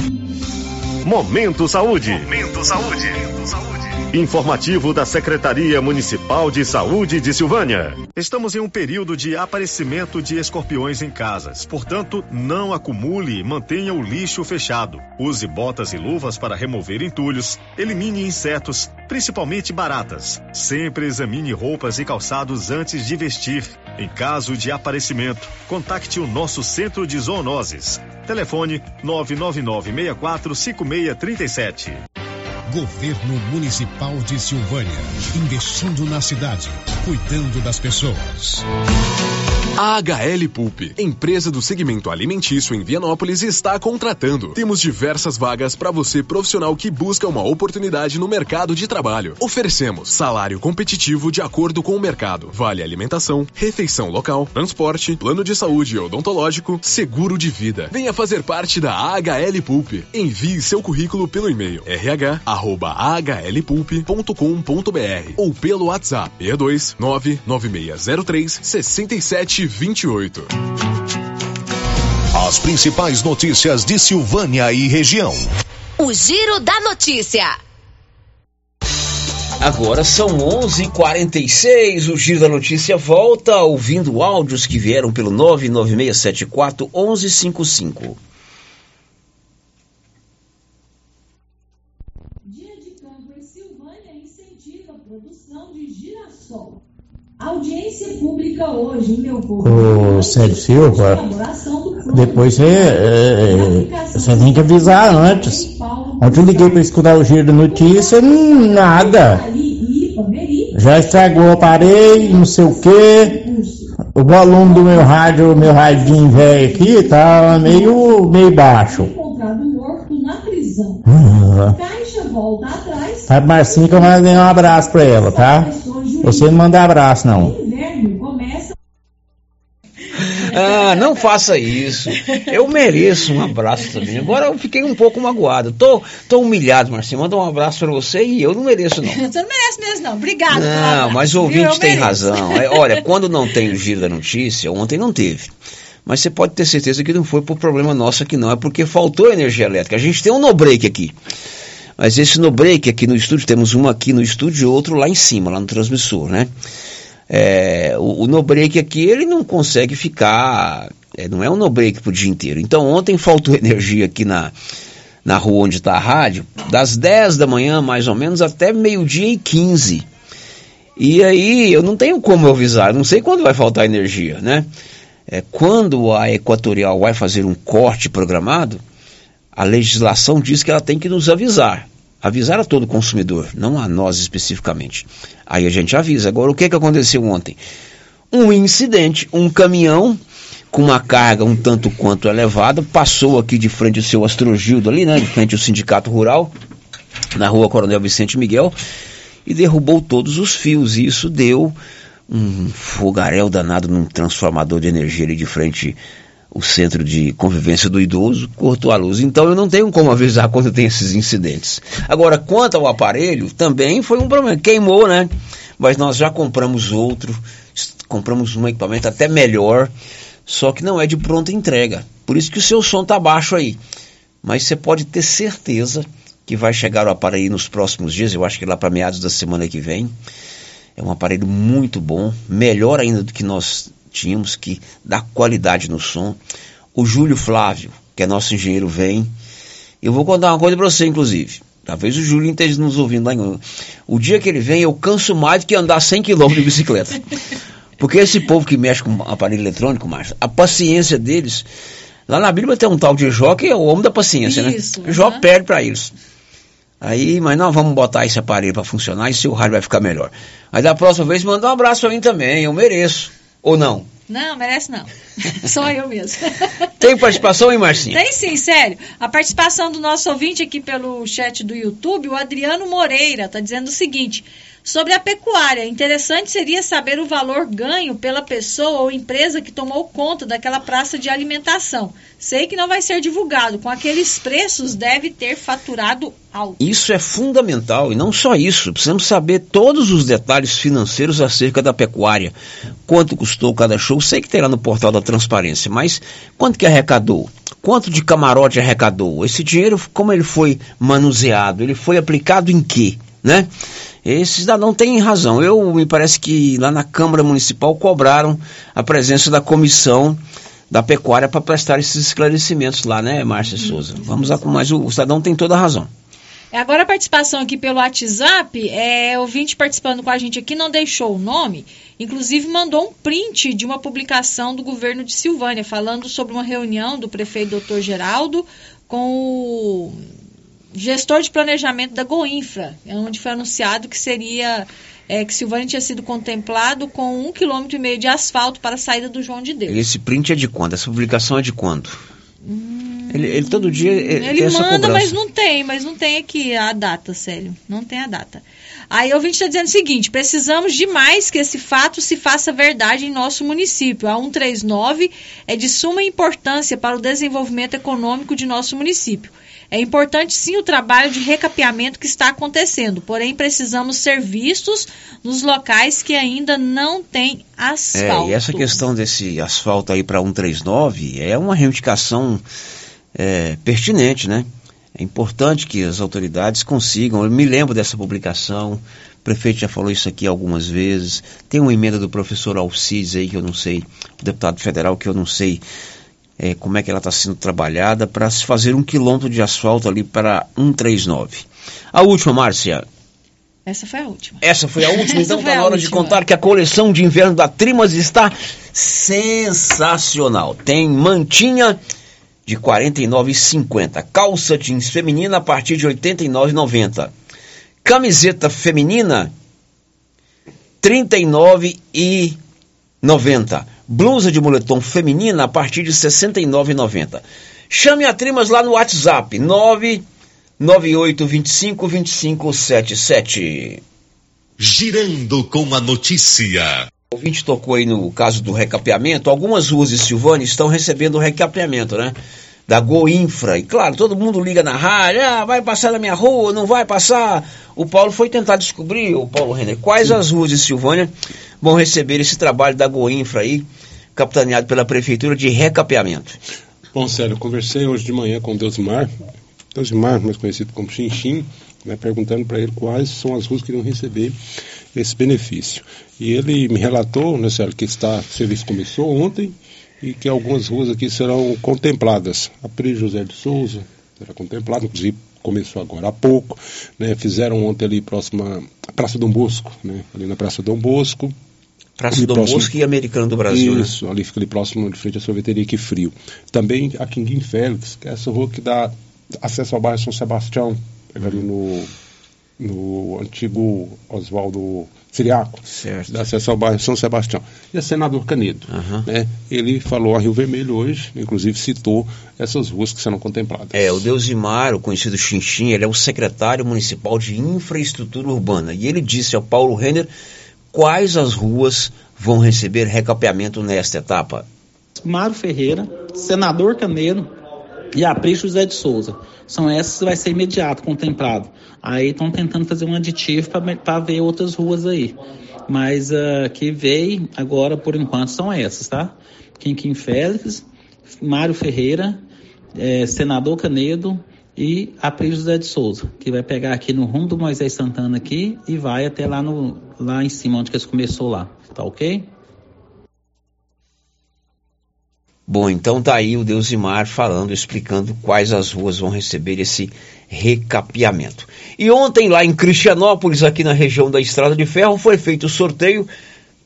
Momento Saúde.
Momento Saúde.
Informativo da Secretaria Municipal de Saúde de Silvânia. Estamos em um período de aparecimento de escorpiões em casas. Portanto, não acumule e mantenha o lixo fechado. Use botas e luvas para remover entulhos. Elimine insetos, principalmente baratas. Sempre examine roupas e calçados antes de vestir. Em caso de aparecimento, contacte o nosso centro de zoonoses. Telefone 999 64 5637.
Governo Municipal de Silvânia, investindo na cidade, cuidando das pessoas.
A HL Pulp, empresa do segmento alimentício em Vianópolis, está contratando. Temos diversas vagas para você profissional que busca uma oportunidade no mercado de trabalho. Oferecemos salário competitivo de acordo com o mercado, vale alimentação, refeição local, transporte, plano de saúde odontológico, seguro de vida. Venha fazer parte da AHL Pulp. Envie seu currículo pelo e-mail rh@ahlpulp.com.br ou pelo WhatsApp 62 99603 67 28.
As principais notícias de Silvânia e região.
O Giro da Notícia.
Agora são 11:46. O Giro da Notícia volta ouvindo áudios que vieram pelo 99674 1155.
Dia de campo em Silvânia incentiva a produção de girassol. Audiência pública hoje em Leopoldo.
Ô, Sérgio Silva, depois você, é, você tem que avisar antes. Ontem eu liguei para escutar o giro da notícia, hum, nada. Já estragou o aparelho, não sei o quê. O volume do meu rádio, meu radinho velho aqui, tá meio, meio baixo.
Encontrado morto na prisão.
Ah.
Caixa volta atrás.
Tá, Marcinho, que eu mandei um abraço pra ela, tá? Você não manda abraço, não.
Ah, não faça isso. Eu mereço um abraço também. Agora eu fiquei um pouco magoado. Tô, tô humilhado, Marcinho. Manda um abraço pra você e eu não mereço, não.
Você não merece mesmo, não. Obrigado.
Não, mas o ouvinte
Eu
tem
mereço.
razão. É, olha, quando não tem o giro da notícia, ontem não teve. Mas você pode ter certeza que não foi por problema nosso aqui, não. É porque faltou energia elétrica. A gente tem um no-break aqui. Mas esse no-break aqui no estúdio, temos um aqui no estúdio e outro lá em cima, lá no transmissor, né? É, o, o no-break aqui, ele não consegue ficar. é, não é um no-break pro dia inteiro. Então ontem faltou energia aqui na, na rua onde está a rádio, das 10 da manhã, mais ou menos, até meio-dia e 15. E aí eu não tenho como avisar, não sei quando vai faltar energia, né? É, quando a Equatorial vai fazer um corte programado, a legislação diz que ela tem que nos avisar. Avisar a todo consumidor, não a nós especificamente. Aí a gente avisa. Agora, o que, que aconteceu ontem? Um incidente, um caminhão com uma carga um tanto quanto elevada, passou aqui de frente ao seu Astrogildo ali, né? De frente ao Sindicato Rural, na rua Coronel Vicente Miguel, e derrubou todos os fios. E isso deu um fogaréu danado num transformador de energia ali de frente o centro de convivência do idoso, cortou a luz. Então eu não tenho como avisar quando tem esses incidentes. Agora, quanto ao aparelho, também foi um problema. Queimou, né? Mas nós já compramos outro, compramos um equipamento até melhor, só que não é de pronta entrega. Por isso que o seu som tá baixo aí. Mas você pode ter certeza que vai chegar o aparelho nos próximos dias, eu acho que lá para meados da semana que vem. É um aparelho muito bom, melhor ainda do que nós tínhamos, que dá qualidade no som. O Júlio Flávio, que é nosso engenheiro, vem. Eu vou contar uma coisa para você, inclusive. Talvez o Júlio esteja nos ouvindo lá em... O dia que ele vem, eu canso mais do que andar 100 km de bicicleta. Porque esse povo que mexe com aparelho eletrônico, Márcio, a paciência deles. Lá na Bíblia tem um tal de Jó que é o homem da paciência,
Isso,
né? Jó perde para eles. Aí, mas nós vamos botar esse aparelho para funcionar e seu rádio vai ficar melhor. Aí da próxima vez manda um abraço para mim também, eu mereço. Ou não?
Não, merece não. Só eu mesmo.
Tem participação, hein, Marcinho?
Tem sim, sério. A participação do nosso ouvinte aqui pelo chat do YouTube, o Adriano Moreira, está dizendo o seguinte: sobre a pecuária, interessante seria saber o valor ganho pela pessoa ou empresa que tomou conta daquela praça de alimentação. Sei que não vai ser divulgado. Com aqueles preços, deve ter faturado alto.
Isso é fundamental e não só isso, precisamos saber todos os detalhes financeiros acerca da pecuária. Quanto custou cada show, sei que tem lá no portal da transparência, mas quanto que arrecadou? Quanto de camarote arrecadou? Esse dinheiro, como ele foi manuseado? Ele foi aplicado em quê? Né? Esse cidadão tem razão. Eu me parece que lá na Câmara Municipal cobraram a presença da comissão da pecuária para prestar esses esclarecimentos lá, né, Márcia Souza? Vamos lá, mas o, o cidadão tem toda a razão.
É, Agora a participação aqui pelo WhatsApp, é, ouvinte participando com a gente aqui não deixou o nome, inclusive mandou um print de uma publicação do governo de Silvânia, falando sobre uma reunião do prefeito Dr. Geraldo com o gestor de planejamento da Goinfra, é onde foi anunciado que seria é, que Silvânia tinha sido contemplado com um quilômetro e meio de asfalto para a saída do João de Deus.
Esse print é de quando? Essa publicação é de quando? Ele, ele todo dia ele,
Ele manda,
cobrança.
mas não tem, mas não tem aqui a data, Célio. Não tem a data. Aí o ouvinte está dizendo o seguinte: precisamos demais que esse fato se faça verdade em nosso município. A 139 é de suma importância para o desenvolvimento econômico de nosso município. É importante sim o trabalho de recapeamento que está acontecendo, porém precisamos ser vistos nos locais que ainda não têm asfalto.
É, e essa questão desse asfalto aí para 139 é uma reivindicação é, pertinente, né? É importante que as autoridades consigam. Eu me lembro dessa publicação, o prefeito já falou isso aqui algumas vezes. Tem uma emenda do professor Alcides aí que eu não sei, deputado federal que eu não sei é, como é que ela está sendo trabalhada para se fazer um quilômetro de asfalto ali para 139. A última, Márcia.
Essa foi a última.
Essa foi a última, então está na hora de contar que a coleção de inverno da Trimas está sensacional. Tem mantinha de R$ 49,50, calça jeans feminina a partir de R$ 89,90, camiseta feminina R$ 39,90, blusa de moletom feminina a partir de R$ 69,90. Chame a Trimas lá no WhatsApp 99825 2577.
Girando com a notícia.
O ouvinte tocou aí no caso do recapeamento. Algumas ruas de Silvânia estão recebendo o recapeamento, né? Da Goinfra. E claro, todo mundo liga na rádio, ah, vai passar na minha rua, não vai passar. O Paulo foi tentar descobrir, o Paulo Renner, quais as ruas de Silvânia vão receber esse trabalho da Goinfra aí, capitaneado pela Prefeitura de recapeamento.
Bom, Célio, eu conversei hoje de manhã com o Deusimar, Deusimar, mais conhecido como Xinxim, né, perguntando para ele quais são as ruas que irão receber esse benefício. E ele me relatou, né, Célio, que está, o serviço começou ontem e que algumas ruas aqui serão contempladas. A Pri José de Souza será contemplada, inclusive começou agora há pouco, né, fizeram ontem ali próxima à Praça Dom Bosco, né, ali na Praça Dom Bosco,
Praça
Ali
Dom
próximo-
Bosco e Americano do Brasil, né?
Isso, ali fica ali próximo de frente à sorveteria Que Frio. Também a Quinguim Félix, que é essa rua que dá acesso ao bairro São Sebastião, ali no, no antigo Oswaldo Siriaco,
Certo.
dá acesso ao bairro São Sebastião. E a Senador Canedo, né? ele falou a Rio Vermelho hoje, inclusive citou essas ruas que serão contempladas.
É, o Deusimar, o conhecido Xinxim, ele é o secretário municipal de infraestrutura urbana. E ele disse ao Paulo Renner quais as ruas vão receber recapeamento nesta etapa.
Mário Ferreira, Senador Caneiro e a Pri José de Souza. São essas que vai ser imediato contemplado. Aí estão tentando fazer um aditivo para ver outras ruas aí. Mas ah, que veio agora, por enquanto, são essas, tá? Quinquim Félix, Mário Ferreira, eh, Senador Canedo e a Pri José de Souza, que vai pegar aqui no rumo do Moisés Santana aqui e vai até lá, no, lá em cima, onde que eles começou lá. Tá ok?
Bom, então tá aí o Deusimar falando, explicando quais as ruas vão receber esse recapeamento. E ontem, lá em Cristianópolis, aqui na região da Estrada de Ferro, foi feito o sorteio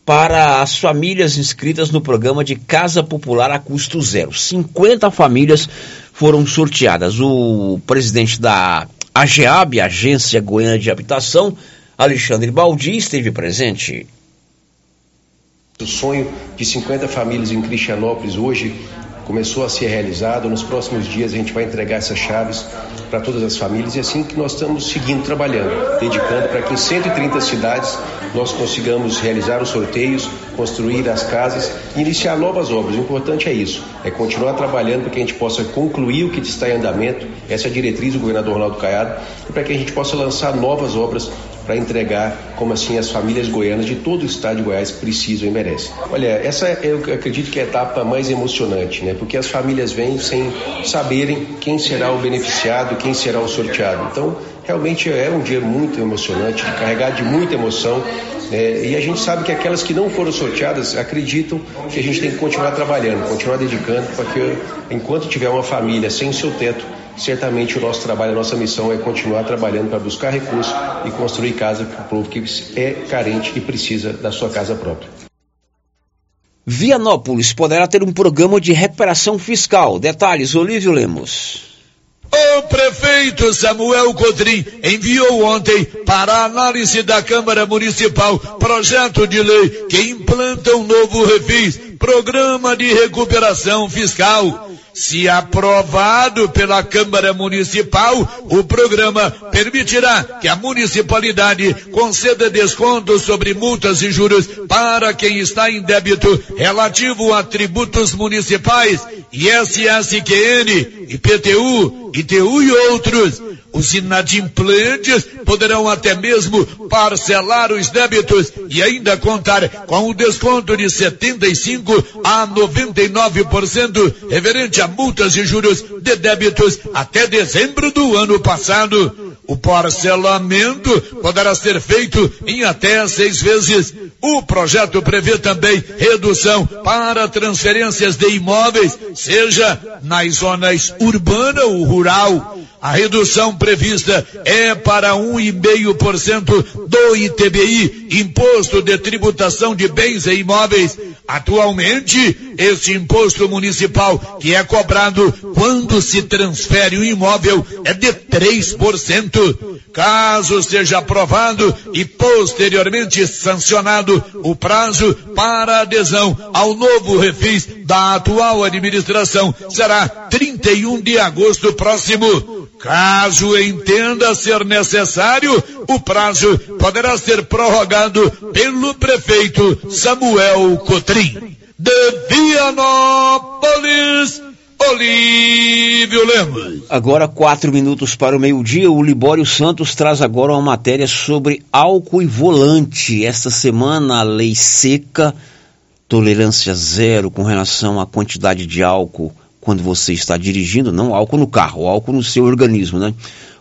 para as famílias inscritas no programa de Casa Popular a custo zero. 50 famílias foram sorteadas. O presidente da AGEAB, Agência Goiana de Habitação, Alexandre Baldi, esteve presente.
O sonho de 50 famílias em Cristianópolis hoje começou a ser realizado. Nos próximos dias a gente vai entregar essas chaves para todas as famílias e é assim que nós estamos seguindo trabalhando, dedicando para que em 130 cidades nós consigamos realizar os sorteios, construir as casas e iniciar novas obras. O importante é isso, é continuar trabalhando para que a gente possa concluir o que está em andamento, essa é a diretriz do governador Ronaldo Caiado, e para que a gente possa lançar novas obras para entregar, como assim as famílias goianas de todo o estado de Goiás precisam e merecem. Olha, essa é, eu acredito que é a etapa mais emocionante, né? Porque as famílias vêm sem saberem quem será o beneficiado, quem será o sorteado. Então, realmente é um dia muito emocionante, carregado de muita emoção. Né? e a gente sabe que aquelas que não foram sorteadas acreditam que a gente tem que continuar trabalhando, continuar dedicando, porque enquanto tiver uma família sem seu teto, certamente o nosso trabalho, a nossa missão é continuar trabalhando para buscar recursos e construir casa para o povo que é carente e precisa da sua casa própria.
Vianópolis poderá ter um programa de recuperação fiscal. Detalhes, Olívio Lemos.
O prefeito Samuel Cotrim enviou ontem para análise da Câmara Municipal projeto de lei que implanta um novo refis, programa de recuperação fiscal. Se aprovado pela Câmara Municipal, o programa permitirá que a municipalidade conceda descontos sobre multas e juros para quem está em débito relativo a tributos municipais, ISSQN, IPTU, ITU e outros. Os inadimplentes poderão até mesmo parcelar os débitos e ainda contar com o desconto de 75 a 99% referente a multas e juros de débitos até dezembro do ano passado. O parcelamento poderá ser feito em até seis vezes. O projeto prevê também redução para transferências de imóveis, seja nas zonas urbana ou rural. A redução prevista é para 1,5% do ITBI, Imposto de Tributação de Bens e Imóveis. Atualmente, este imposto municipal que é cobrado quando se transfere um imóvel é de 3%. Caso seja aprovado e posteriormente sancionado o prazo para adesão ao novo refis da atual administração será 31 de agosto próximo. Caso entenda ser necessário, o prazo poderá ser prorrogado pelo prefeito Samuel Cotrim. De Vianópolis, Olívio Lemos.
Agora, quatro minutos para o meio-dia, o Libório Santos traz agora uma matéria sobre álcool e volante. Esta semana, a lei seca, tolerância zero com relação à quantidade de álcool quando você está dirigindo, não álcool no carro, álcool no seu organismo, né?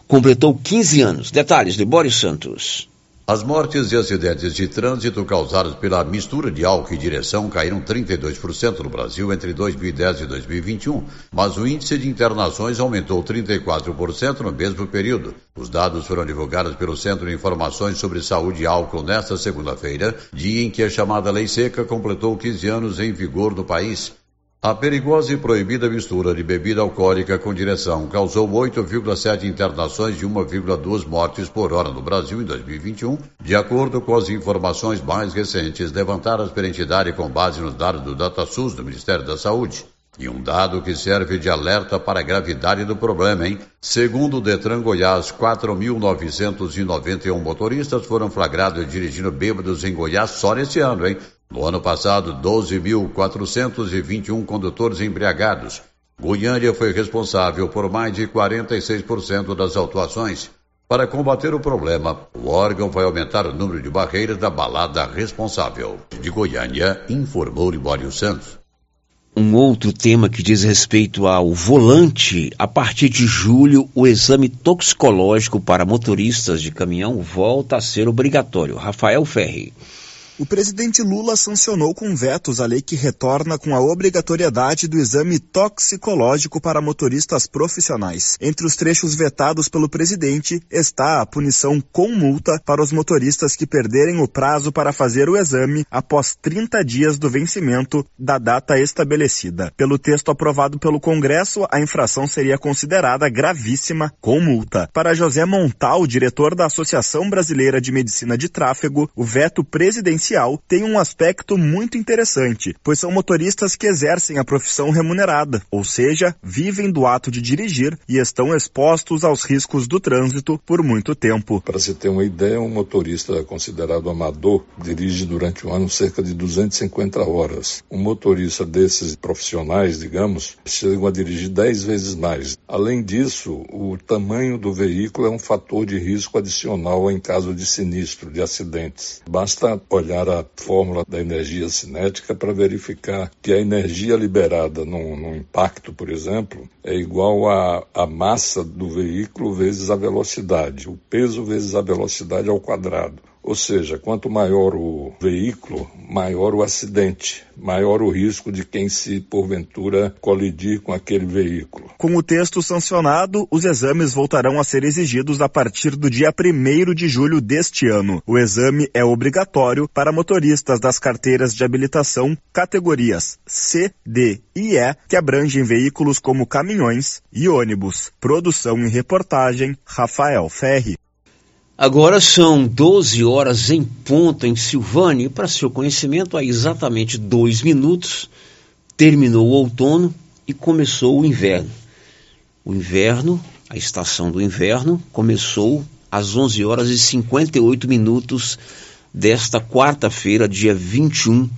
Completou 15 anos. Detalhes, Libório Santos.
As mortes e acidentes de trânsito causados pela mistura de álcool e direção caíram 32% no Brasil entre 2010 e 2021, mas o índice de internações aumentou 34% no mesmo período. Os dados foram divulgados pelo Centro de Informações sobre Saúde e Álcool nesta segunda-feira, dia em que a chamada Lei Seca completou 15 anos em vigor no país. A perigosa e proibida mistura de bebida alcoólica com direção causou 8,7 internações e 1,2 mortes por hora no Brasil em 2021, de acordo com as informações mais recentes levantadas pela entidade com base nos dados do DataSUS do Ministério da Saúde. E um dado que serve de alerta para a gravidade do problema, hein? Segundo o Detran Goiás, 4.991 motoristas foram flagrados dirigindo bêbados em Goiás só nesse ano, hein? No ano passado, 12.421 condutores embriagados. Goiânia foi responsável por mais de 46% das autuações. Para combater o problema, o órgão vai aumentar o número de barreiras da balada responsável. De Goiânia, informou Libório Santos.
Um outro tema que diz respeito ao volante, a partir de julho, o exame toxicológico para motoristas de caminhão volta a ser obrigatório. Rafael Ferri.
O presidente Lula sancionou com vetos a lei que retorna com a obrigatoriedade do exame toxicológico para motoristas profissionais. Entre os trechos vetados pelo presidente está a punição com multa para os motoristas que perderem o prazo para fazer o exame após 30 dias do vencimento da data estabelecida. Pelo texto aprovado pelo Congresso, a infração seria considerada gravíssima com multa. Para José Montal, diretor da Associação Brasileira de Medicina de Tráfego, o veto presidencial tem um aspecto muito interessante, pois são motoristas que exercem a profissão remunerada, ou seja, vivem do ato de dirigir e estão expostos aos riscos do trânsito por muito tempo.
Para se ter uma ideia, um motorista considerado amador dirige durante um ano cerca de 250 horas. Um motorista desses profissionais, digamos, chegam a dirigir 10 vezes mais. Além disso, o tamanho do veículo é um fator de risco adicional em caso de sinistro, de acidentes. Basta olhar a fórmula da energia cinética para verificar que a energia liberada num, num impacto, por exemplo, é igual à, à massa do veículo vezes a velocidade, o peso vezes a velocidade ao quadrado. Ou seja, quanto maior o veículo, maior o acidente, maior o risco de quem se porventura colidir com aquele veículo.
Com o texto sancionado, os exames voltarão a ser exigidos a partir do dia 1 de julho deste ano. O exame é obrigatório para motoristas das carteiras de habilitação categorias C, D e E, que abrangem veículos como caminhões e ônibus. Produção e reportagem, Rafael Ferri.
Agora são 12 horas em ponto em Silvânia. E para seu conhecimento, há exatamente dois minutos terminou o outono e começou o inverno. O inverno, a estação do inverno, começou às 11 horas e 58 minutos desta quarta-feira, dia 21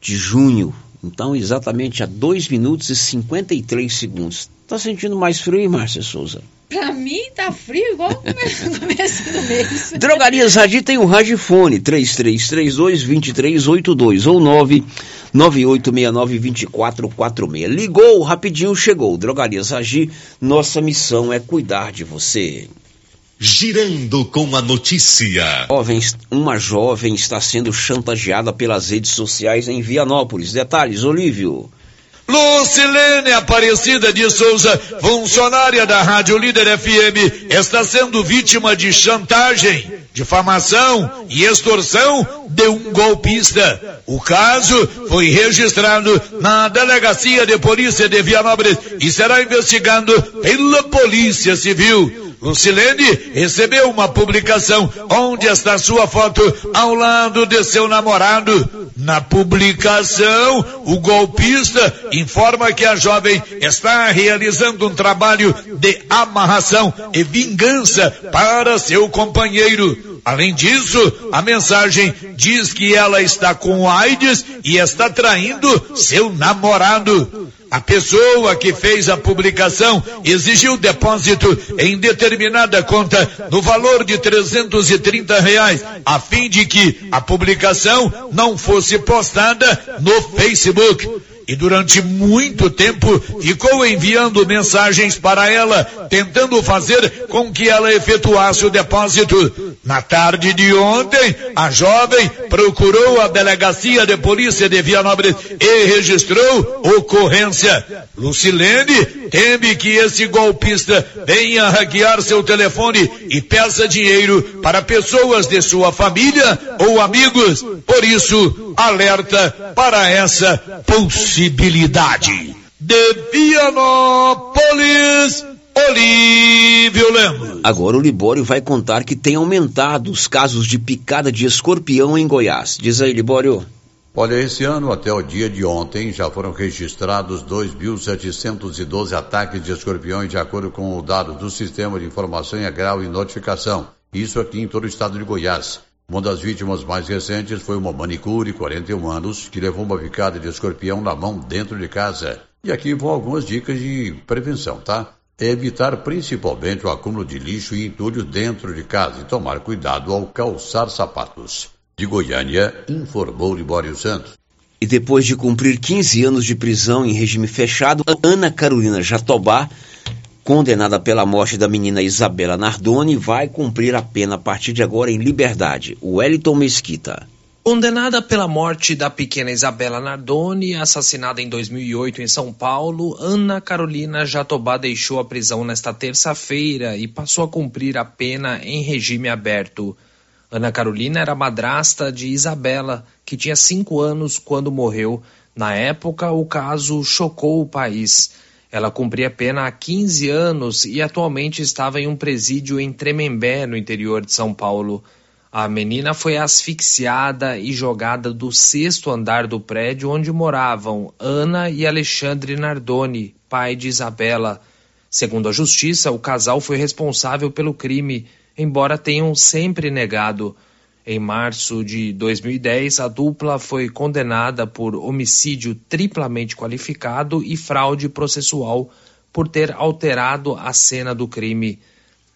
de junho. Então, exatamente há 2 minutos e 53 segundos. Está sentindo mais frio, hein, Márcia Souza?
Pra mim tá frio igual o começo, do mês.
Drogarias Radi tem o Radifone 3332-2382 ou 99869-2446. Ligou, rapidinho chegou. Drogarias Radi, nossa missão é cuidar de você.
Girando com a notícia.
Jovens, uma jovem está sendo chantageada pelas redes sociais em Vianópolis. Detalhes, Olívio.
Lucilene Aparecida de Souza, funcionária da Rádio Líder FM, está sendo vítima de chantagem, difamação e extorsão de um golpista. O caso foi registrado na Delegacia de Polícia de Vianópolis e será investigado pela Polícia Civil. Lucilene recebeu uma publicação onde está sua foto ao lado de seu namorado. Na publicação, o golpista informa que a jovem está realizando um trabalho de amarração e vingança para seu companheiro. Além disso, a mensagem diz que ela está com AIDS e está traindo seu namorado. A pessoa que fez a publicação exigiu depósito em determinada conta no valor de 330 reais, a fim de que a publicação não fosse postada no Facebook e durante muito tempo ficou enviando mensagens para ela, tentando fazer com que ela efetuasse o depósito. Na tarde de ontem, a jovem procurou a delegacia de polícia de Vianópolis e registrou ocorrência. Lucilene teme que esse golpista venha hackear seu telefone e peça dinheiro para pessoas de sua família ou amigos. Por isso, alerta para essa possibilidade. De Vianópolis, Olívio Lemos.
Agora o Libório vai contar que tem aumentado os casos de picada de escorpião em Goiás. Diz aí, Libório.
Olha, esse ano, até o dia de ontem, já foram registrados 2.712 ataques de escorpiões, de acordo com o dado do Sistema de Informação em Grau e Notificação. Isso aqui em todo o estado de Goiás. Uma das vítimas mais recentes foi uma manicure, 41 anos, que levou uma picada de escorpião na mão dentro de casa. E aqui vão algumas dicas de prevenção, tá? É evitar principalmente o acúmulo de lixo e entulho dentro de casa e tomar cuidado ao calçar sapatos. De Goiânia, informou Libório Santos.
E depois de cumprir 15 anos de prisão em regime fechado, Ana Carolina Jatobá, condenada pela morte da menina Isabela Nardoni, vai cumprir a pena a partir de agora em liberdade. Wellington Mesquita.
Condenada pela morte da pequena Isabela Nardoni, assassinada em 2008 em São Paulo, Ana Carolina Jatobá deixou a prisão nesta terça-feira e passou a cumprir a pena em regime aberto. Ana Carolina era madrasta de Isabela, que tinha cinco anos quando morreu. Na época, o caso chocou o país. Ela cumpria pena há 15 anos e atualmente estava em um presídio em Tremembé, no interior de São Paulo. A menina foi asfixiada e jogada do sexto andar do prédio onde moravam Ana e Alexandre Nardoni, pai de Isabela. Segundo a justiça, o casal foi responsável pelo crime embora tenham sempre negado. Em março de 2010, a dupla foi condenada por homicídio triplamente qualificado e fraude processual por ter alterado a cena do crime.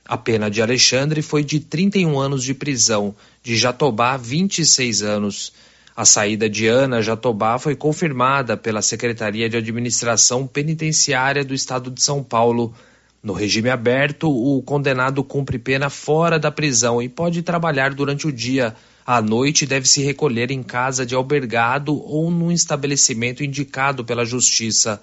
A pena de Alexandre foi de 31 anos de prisão, de Jatobá, 26 anos. A saída de Ana Jatobá foi confirmada pela Secretaria de Administração Penitenciária do Estado de São Paulo No regime aberto, o condenado cumpre pena fora da prisão e pode trabalhar durante o dia. À noite, deve se recolher em casa de albergado ou num estabelecimento indicado pela Justiça.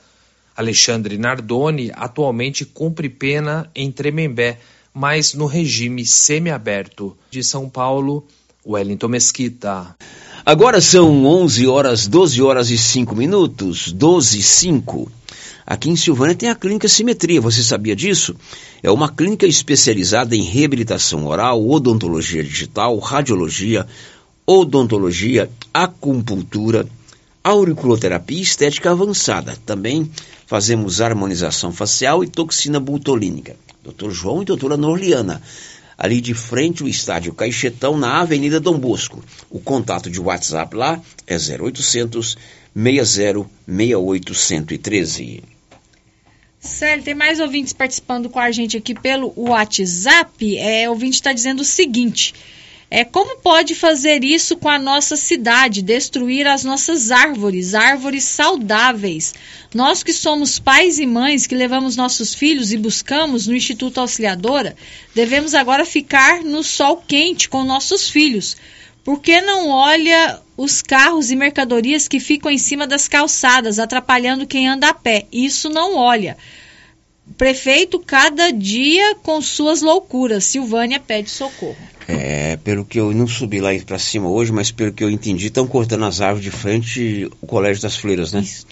Alexandre Nardoni atualmente cumpre pena em Tremembé, mas no regime semiaberto. De São Paulo, Wellington Mesquita.
Agora são 11 horas, 12 horas e 5 minutos, 12 e 5. Aqui em Silvânia tem a Clínica Simetria, você sabia disso? É uma clínica especializada em reabilitação oral, odontologia digital, radiologia, odontologia, acupuntura, auriculoterapia e estética avançada. Também fazemos harmonização facial e toxina butolínica. Dr. João e doutora Norliana. Ali de frente o estádio Caixetão, na Avenida Dom Bosco. O contato de WhatsApp lá é 0800 60 68 113.
Célio, tem mais ouvintes participando com a gente aqui pelo WhatsApp. É, o ouvinte está dizendo o seguinte: é como pode fazer isso com a nossa cidade, destruir as nossas árvores, árvores saudáveis? Nós que somos pais e mães, que levamos nossos filhos e buscamos no Instituto Auxiliadora, devemos agora ficar no sol quente com nossos filhos. Por que não olha os carros e mercadorias que ficam em cima das calçadas, atrapalhando quem anda a pé? Isso não olha. Prefeito, cada dia com suas loucuras. Silvânia pede socorro.
É, pelo que eu não subi lá para cima hoje, mas pelo que eu entendi, estão cortando as árvores de frente o Colégio das Fleiras, né? Isso.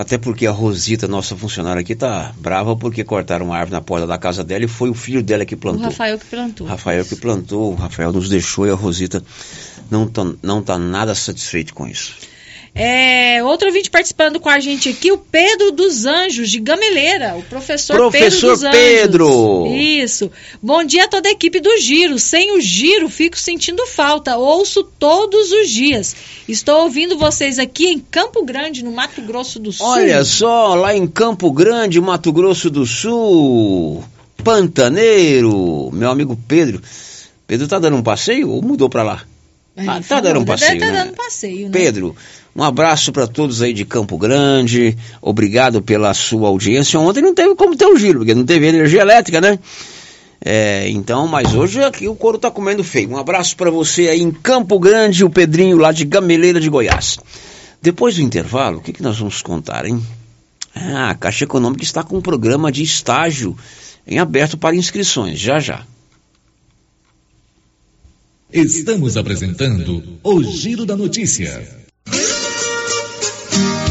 Até porque a Rosita, nossa funcionária aqui, tá brava porque cortaram uma árvore na porta da casa dela e foi o filho dela que plantou. O
Rafael que plantou.
Rafael que plantou, o Rafael nos deixou e a Rosita não tá, não tá nada satisfeito com isso.
É, outro ouvinte participando com a gente aqui, o Pedro dos Anjos, de Gameleira, o professor,
professor
Pedro dos
Pedro.
Anjos. Isso. Bom dia a toda a equipe do Giro. Sem o Giro, fico sentindo falta. Ouço todos os dias. Estou ouvindo vocês aqui em Campo Grande, no Mato Grosso do Sul.
Olha só, lá em Campo Grande, Mato Grosso do Sul, Pantaneiro, meu amigo Pedro. Pedro tá dando um passeio ou mudou para lá? Ah, tá dando um passeio.
Tá
né?
dando passeio, né?
Pedro, um abraço para todos aí de Campo Grande. Obrigado pela sua audiência. Ontem não teve como ter o giro, porque não teve energia elétrica, né? É, então, mas hoje aqui o couro tá comendo feio. Um abraço para você aí em Campo Grande, o Pedrinho lá de Gameleira de Goiás. Depois do intervalo, o que, que nós vamos contar, hein? Ah, a Caixa Econômica está com um programa de estágio em aberto para inscrições, já já.
Estamos apresentando o Giro da Notícia.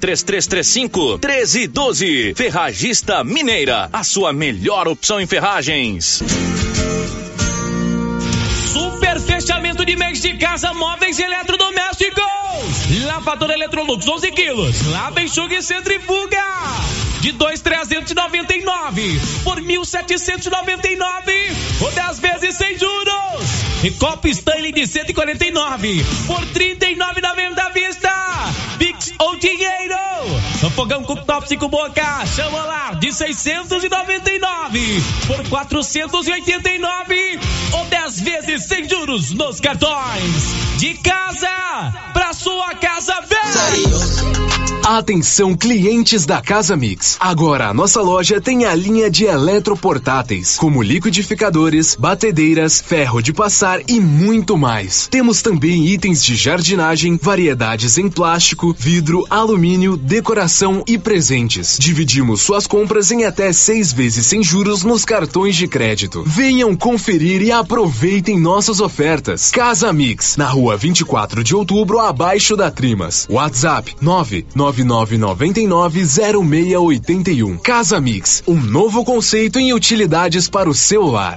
3335 1312. Ferragista Mineira, a sua melhor opção em ferragens.
Super fechamento de mês de casa, móveis eletrodomésticos. Lavadora Electrolux 11 quilos. Lava, enxuga e centrifuga. De 2,399 por 1.799 ou 10 vezes sem juros. E copo Stanley de 149 por 39,90 à vista. Pix ou dinheiro. No fogão cooktop 5 boca, chama lá de 699 por 489 ou 10 vezes sem juros nos cartões. De casa pra sua casa velha.
Atenção clientes da Casa Mix. Agora a nossa loja tem a linha de eletroportáteis, como liquidificadores, batedeiras, ferro de passar e muito mais. Temos também itens de jardinagem, variedades em plástico, vidro, alumínio, decoração e presentes. Dividimos suas compras em até seis vezes sem juros nos cartões de crédito. Venham conferir e aproveitem nossas ofertas. Casa Mix, na rua 24 de outubro, abaixo da Trimas. WhatsApp 999990681. Casa Mix, um novo conceito em utilidades para o celular.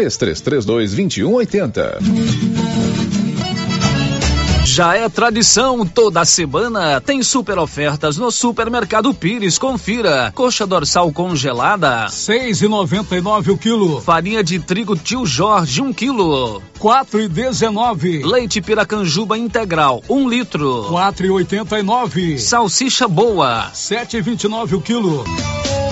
3332 2180.
Já é tradição, toda semana tem super ofertas no Supermercado Pires. Confira. Coxa dorsal congelada,
seis e noventa e nove o quilo.
Farinha de trigo Tio Jorge, um quilo.
Quatro e dezenove.
Leite Piracanjuba integral, um litro.
Quatro e oitenta e nove.
Salsicha boa,
sete e vinte e nove o quilo.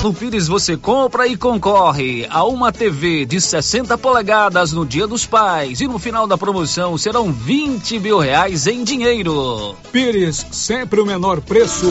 No Pires você compra e concorre a uma TV de 60 polegadas no Dia dos Pais e no final da promoção serão 20 mil reais em dinheiro.
Pires, sempre o menor preço.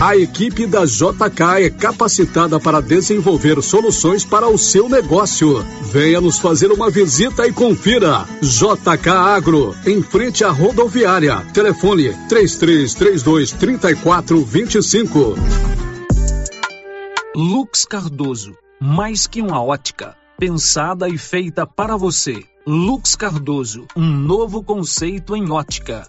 A equipe da JK é capacitada para desenvolver soluções para o seu negócio. Venha nos fazer uma visita e confira. JK Agro, em frente à rodoviária. Telefone 3332 3425.
Lux Cardoso, mais que uma ótica, pensada e feita para você. Lux Cardoso, um novo conceito em ótica.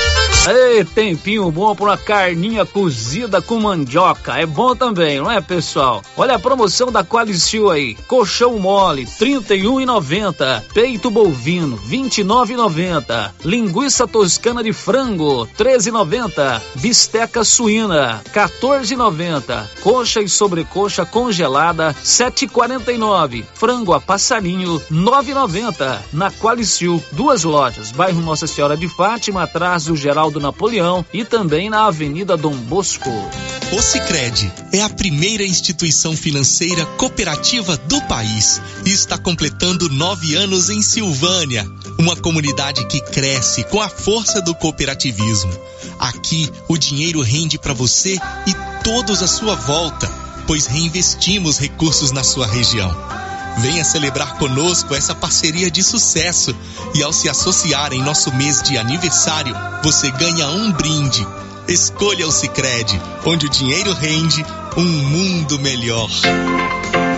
Ei, tempinho bom para uma carninha cozida com mandioca. É bom também, não é, pessoal? Olha a promoção da Qualicil aí. Colchão mole, R$ 31,90. Peito bovino, R$ 29,90. Linguiça toscana de frango, R$ 13,90. Bisteca suína, R$ 14,90. Coxa e sobrecoxa congelada, R$ 7,49. Frango a passarinho, R$ 9,90. Na Qualicil, duas lojas. Bairro Nossa Senhora de Fátima, atrás do Geraldo Napoleão e também na Avenida Dom Bosco.
O Sicredi é a primeira instituição financeira cooperativa do país e está completando nove anos em Silvânia, uma comunidade que cresce com a força do cooperativismo. Aqui o dinheiro rende para você e todos à sua volta, pois reinvestimos recursos na sua região. Venha celebrar conosco essa parceria de sucesso e ao se associar em nosso mês de aniversário, você ganha um brinde. Escolha o Sicredi, onde o dinheiro rende um mundo melhor.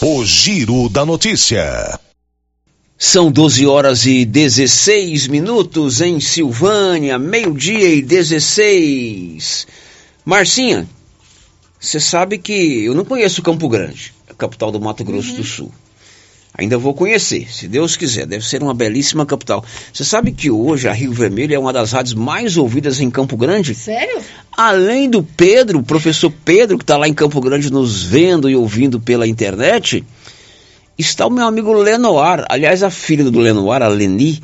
O Giro da Notícia.
São 12 horas e 16 minutos em Silvânia, meio-dia e 16. Marcinha, você sabe que eu não conheço Campo Grande, a capital do Mato Grosso uhum. do Sul. Ainda vou conhecer, se Deus quiser. Deve ser uma belíssima capital. Você sabe que hoje a Rio Vermelho é uma das rádios mais ouvidas em Campo Grande?
Sério?
Além do Pedro, o professor Pedro, que está lá em Campo Grande nos vendo e ouvindo pela internet, está o meu amigo Lenoir. Aliás, a filha do Lenoir, a Leni,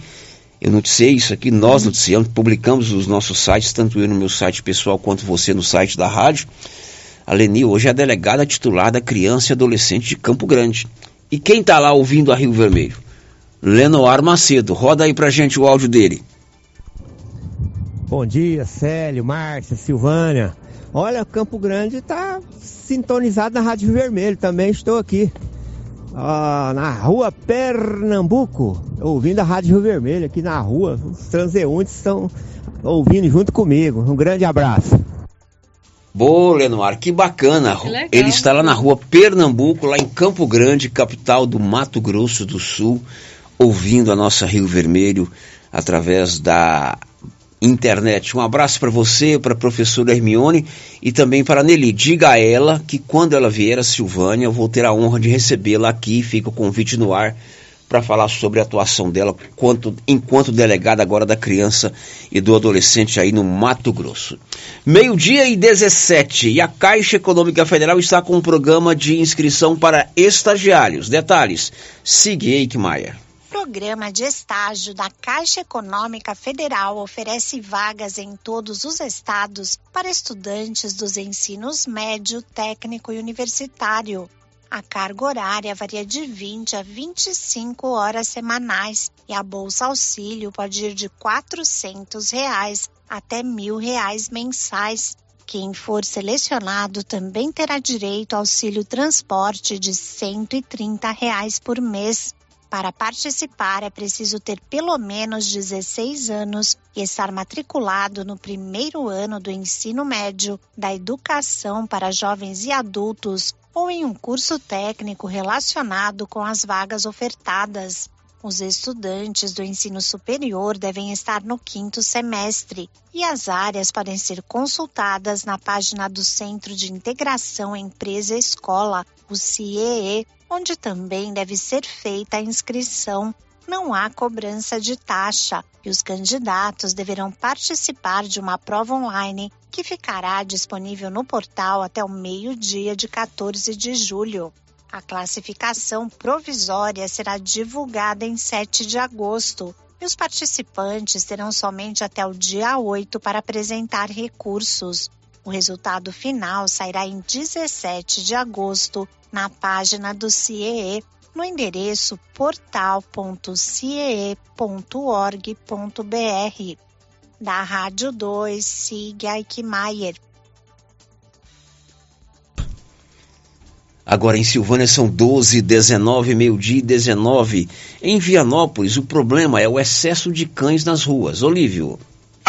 eu noticiei isso aqui, nós noticiamos, publicamos nos nossos sites, tanto eu no meu site pessoal quanto você no site da rádio. A Leni hoje é a delegada titular da criança e adolescente de Campo Grande. E quem está lá ouvindo a Rio Vermelho? Lenoir Macedo. Roda aí pra gente o áudio dele.
Bom dia, Célio, Márcia, Silvânia. Olha, Campo Grande está sintonizado na Rádio Vermelho, também estou aqui. Ah, na rua Pernambuco, ouvindo a Rádio Rio Vermelho aqui na rua. Os transeuntes estão ouvindo junto comigo. Um grande abraço.
Boa, Lenoir, que bacana. Que Ele está lá na rua Pernambuco, lá em Campo Grande, capital do Mato Grosso do Sul, ouvindo a nossa Rio Vermelho através da internet. Um abraço para você, para a professora Hermione e também para a Nelly. Diga a ela que quando ela vier a Silvânia, eu vou ter a honra de recebê-la aqui. Fica o convite no ar para falar sobre a atuação dela quanto, enquanto delegada agora da criança e do adolescente aí no Mato Grosso. Meio-dia e 17 e a Caixa Econômica Federal está com um programa de inscrição para estagiários. Detalhes, siga Maia
programa de estágio da Caixa Econômica Federal oferece vagas em todos os estados para estudantes dos ensinos médio, técnico e universitário. A carga horária varia de 20 a 25 horas semanais e a bolsa auxílio pode ir de 400 reais até R$ 1.000 mensais. Quem for selecionado também terá direito ao auxílio transporte de 130 reais por mês. Para participar, é preciso ter pelo menos 16 anos e estar matriculado no primeiro ano do ensino médio da educação para jovens e adultos ou em um curso técnico relacionado com as vagas ofertadas. Os estudantes do ensino superior devem estar no quinto semestre e as áreas podem ser consultadas na página do Centro de Integração Empresa-Escola, o CIEE, onde também deve ser feita a inscrição. Não há cobrança de taxa e os candidatos deverão participar de uma prova online que ficará disponível no portal até o meio-dia de 14 de julho. A classificação provisória será divulgada em 7 de agosto e os participantes terão somente até o dia 8 para apresentar recursos. O resultado final sairá em 17 de agosto na página do CIEE no endereço portal.ciee.org.br. Da Rádio 2, Sig Aikmaier.
Agora em Silvânia são 12, 19, meio-dia e 19. Em Vianópolis, o problema é o excesso de cães nas ruas. Olívio.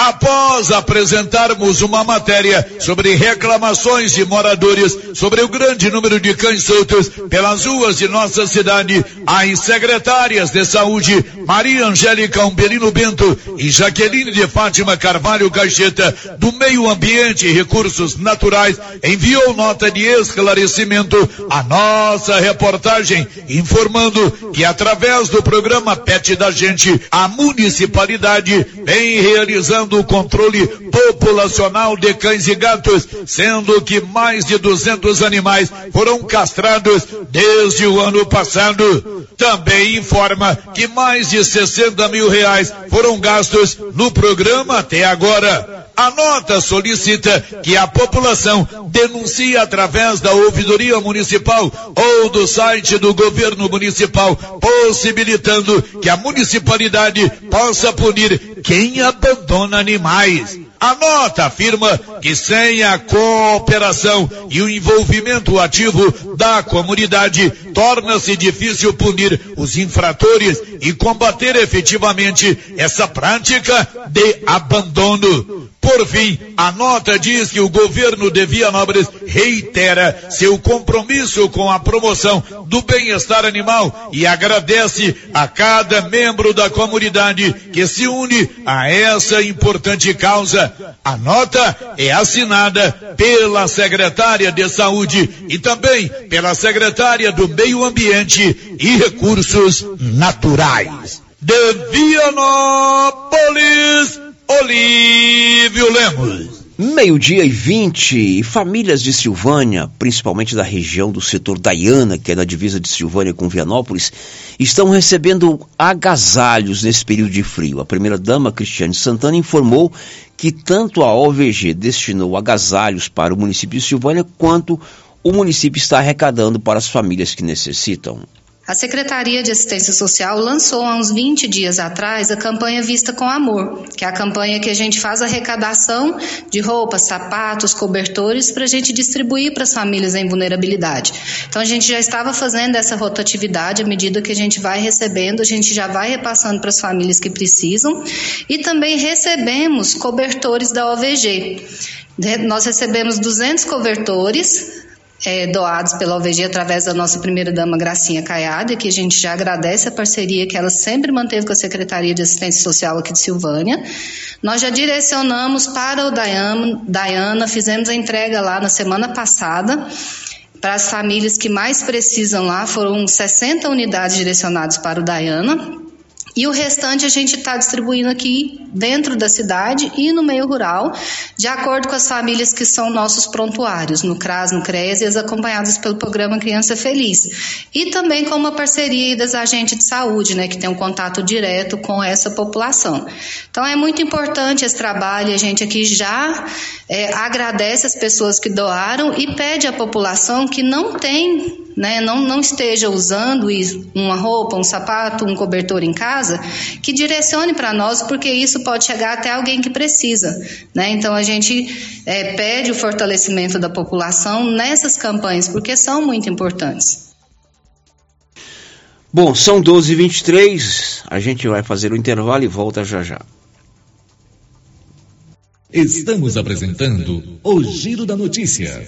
Após apresentarmos uma matéria sobre reclamações de moradores sobre o grande número de cães soltos pelas ruas de nossa cidade, as secretárias de saúde Maria Angélica Umbelino Bento e Jaqueline de Fátima Carvalho Caixeta do Meio Ambiente e Recursos Naturais enviou nota de esclarecimento à nossa reportagem informando que através do programa PET da Gente a municipalidade vem realizando o controle populacional de cães e gatos, sendo que mais de 200 animais foram castrados desde o ano passado. Também informa que mais de 60 mil reais foram gastos no programa até agora. A nota solicita que a população denuncie através da ouvidoria municipal ou do site do governo municipal, possibilitando que a municipalidade possa punir quem abandona animais. A nota afirma que sem a cooperação e o envolvimento ativo da comunidade, torna-se difícil punir os infratores e combater efetivamente essa prática de abandono. Por fim, a nota diz que o governo de Vianópolis reitera seu compromisso com a promoção do bem-estar animal e agradece a cada membro da comunidade que se une a essa importante causa. A nota é assinada pela secretária de Saúde e também pela secretária do Meio Ambiente e Recursos Naturais. De Vianópolis, Olívio Lemos.
Meio-dia e 20, e famílias de Silvânia, principalmente da região do setor Daiana, que é na divisa de Silvânia com Vianópolis, estão recebendo agasalhos nesse período de frio. A primeira-dama, Cristiane Santana, informou que tanto a OVG destinou agasalhos para o município de Silvânia, quanto o município está arrecadando para as famílias que necessitam.
A Secretaria de Assistência Social lançou há uns 20 dias atrás a campanha Vista com Amor, que é a campanha que a gente faz arrecadação de roupas, sapatos, cobertores para a gente distribuir para as famílias em vulnerabilidade. Então a gente já estava fazendo essa rotatividade à medida que a gente vai recebendo, a gente já vai repassando para as famílias que precisam e também recebemos cobertores da OVG. Nós recebemos 200 cobertores é, doados pela OVG através da nossa primeira-dama Gracinha Caiada, que a gente já agradece a parceria que ela sempre manteve com a Secretaria de Assistência Social aqui de Silvânia. Nós já direcionamos para o Dayana, fizemos a entrega lá na semana passada para as famílias que mais precisam lá, foram 60 unidades direcionadas para o Dayana. E o restante a gente está distribuindo aqui dentro da cidade e no meio rural, de acordo com as famílias que são nossos prontuários, no CRAS, no CRES e as acompanhadas pelo programa Criança Feliz. E também com uma parceria das agentes de saúde, né, que tem um contato direto com essa população. Então é muito importante esse trabalho, a gente aqui já é, agradece as pessoas que doaram e pede à população que não tem né, não, não esteja usando uma roupa, um sapato, um cobertor em casa, que direcione para nós, porque isso pode chegar até alguém que precisa. Né? Então a gente é, pede o fortalecimento da população nessas campanhas, porque são muito importantes.
Bom, são 12h23, a gente vai fazer o intervalo e volta já já.
Estamos apresentando o Giro da Notícia.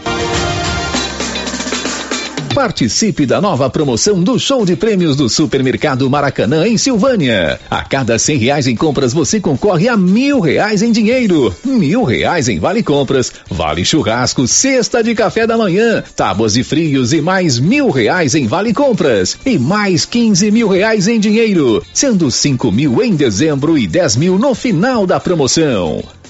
Participe da nova promoção do show de prêmios do Supermercado Maracanã em Silvânia. A cada cem reais em compras você concorre a mil reais em dinheiro, mil reais em vale compras, vale churrasco, cesta de café da manhã, tábuas de frios e mais mil reais em vale compras e mais quinze mil reais em dinheiro, sendo cinco mil em dezembro e dez mil no final da promoção.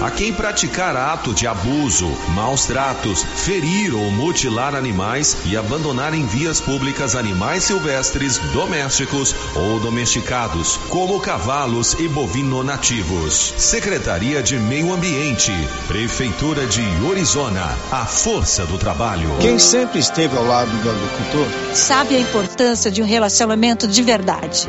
a quem praticar ato de abuso, maus tratos, ferir ou mutilar animais e abandonar em vias públicas animais silvestres, domésticos ou domesticados, como cavalos e bovino nativos. Secretaria de Meio Ambiente, Prefeitura de Orizona, a força do trabalho.
Quem sempre esteve ao lado do agricultor
sabe a importância de um relacionamento de verdade.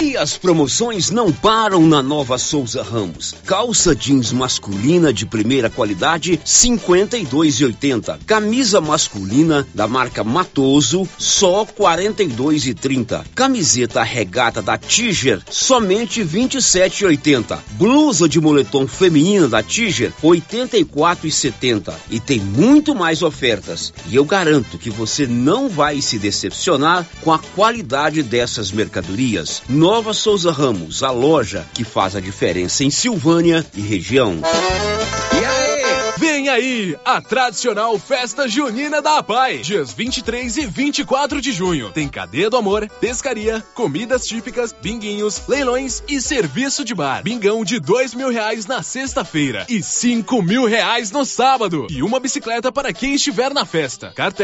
E as promoções não param na Nova Souza Ramos. Calça jeans masculina de primeira qualidade, 52,80. Camisa masculina da marca Matoso, só 42,30. Camiseta regata da Tiger, somente 27,80. Blusa de moletom feminina da Tiger, 84,70. E tem muito mais ofertas. E eu garanto que você não vai se decepcionar com a qualidade dessas mercadorias. Nova Souza Ramos, a loja que faz a diferença em Silvânia e região.
E aí? Vem aí a tradicional festa junina da APAI, dias 23 e 24 de junho. Tem cadeia do amor, pescaria, comidas típicas, binguinhos, leilões e serviço de bar. Bingão de dois mil reais na sexta-feira e cinco mil reais no sábado. E uma bicicleta para quem estiver na festa. Cartel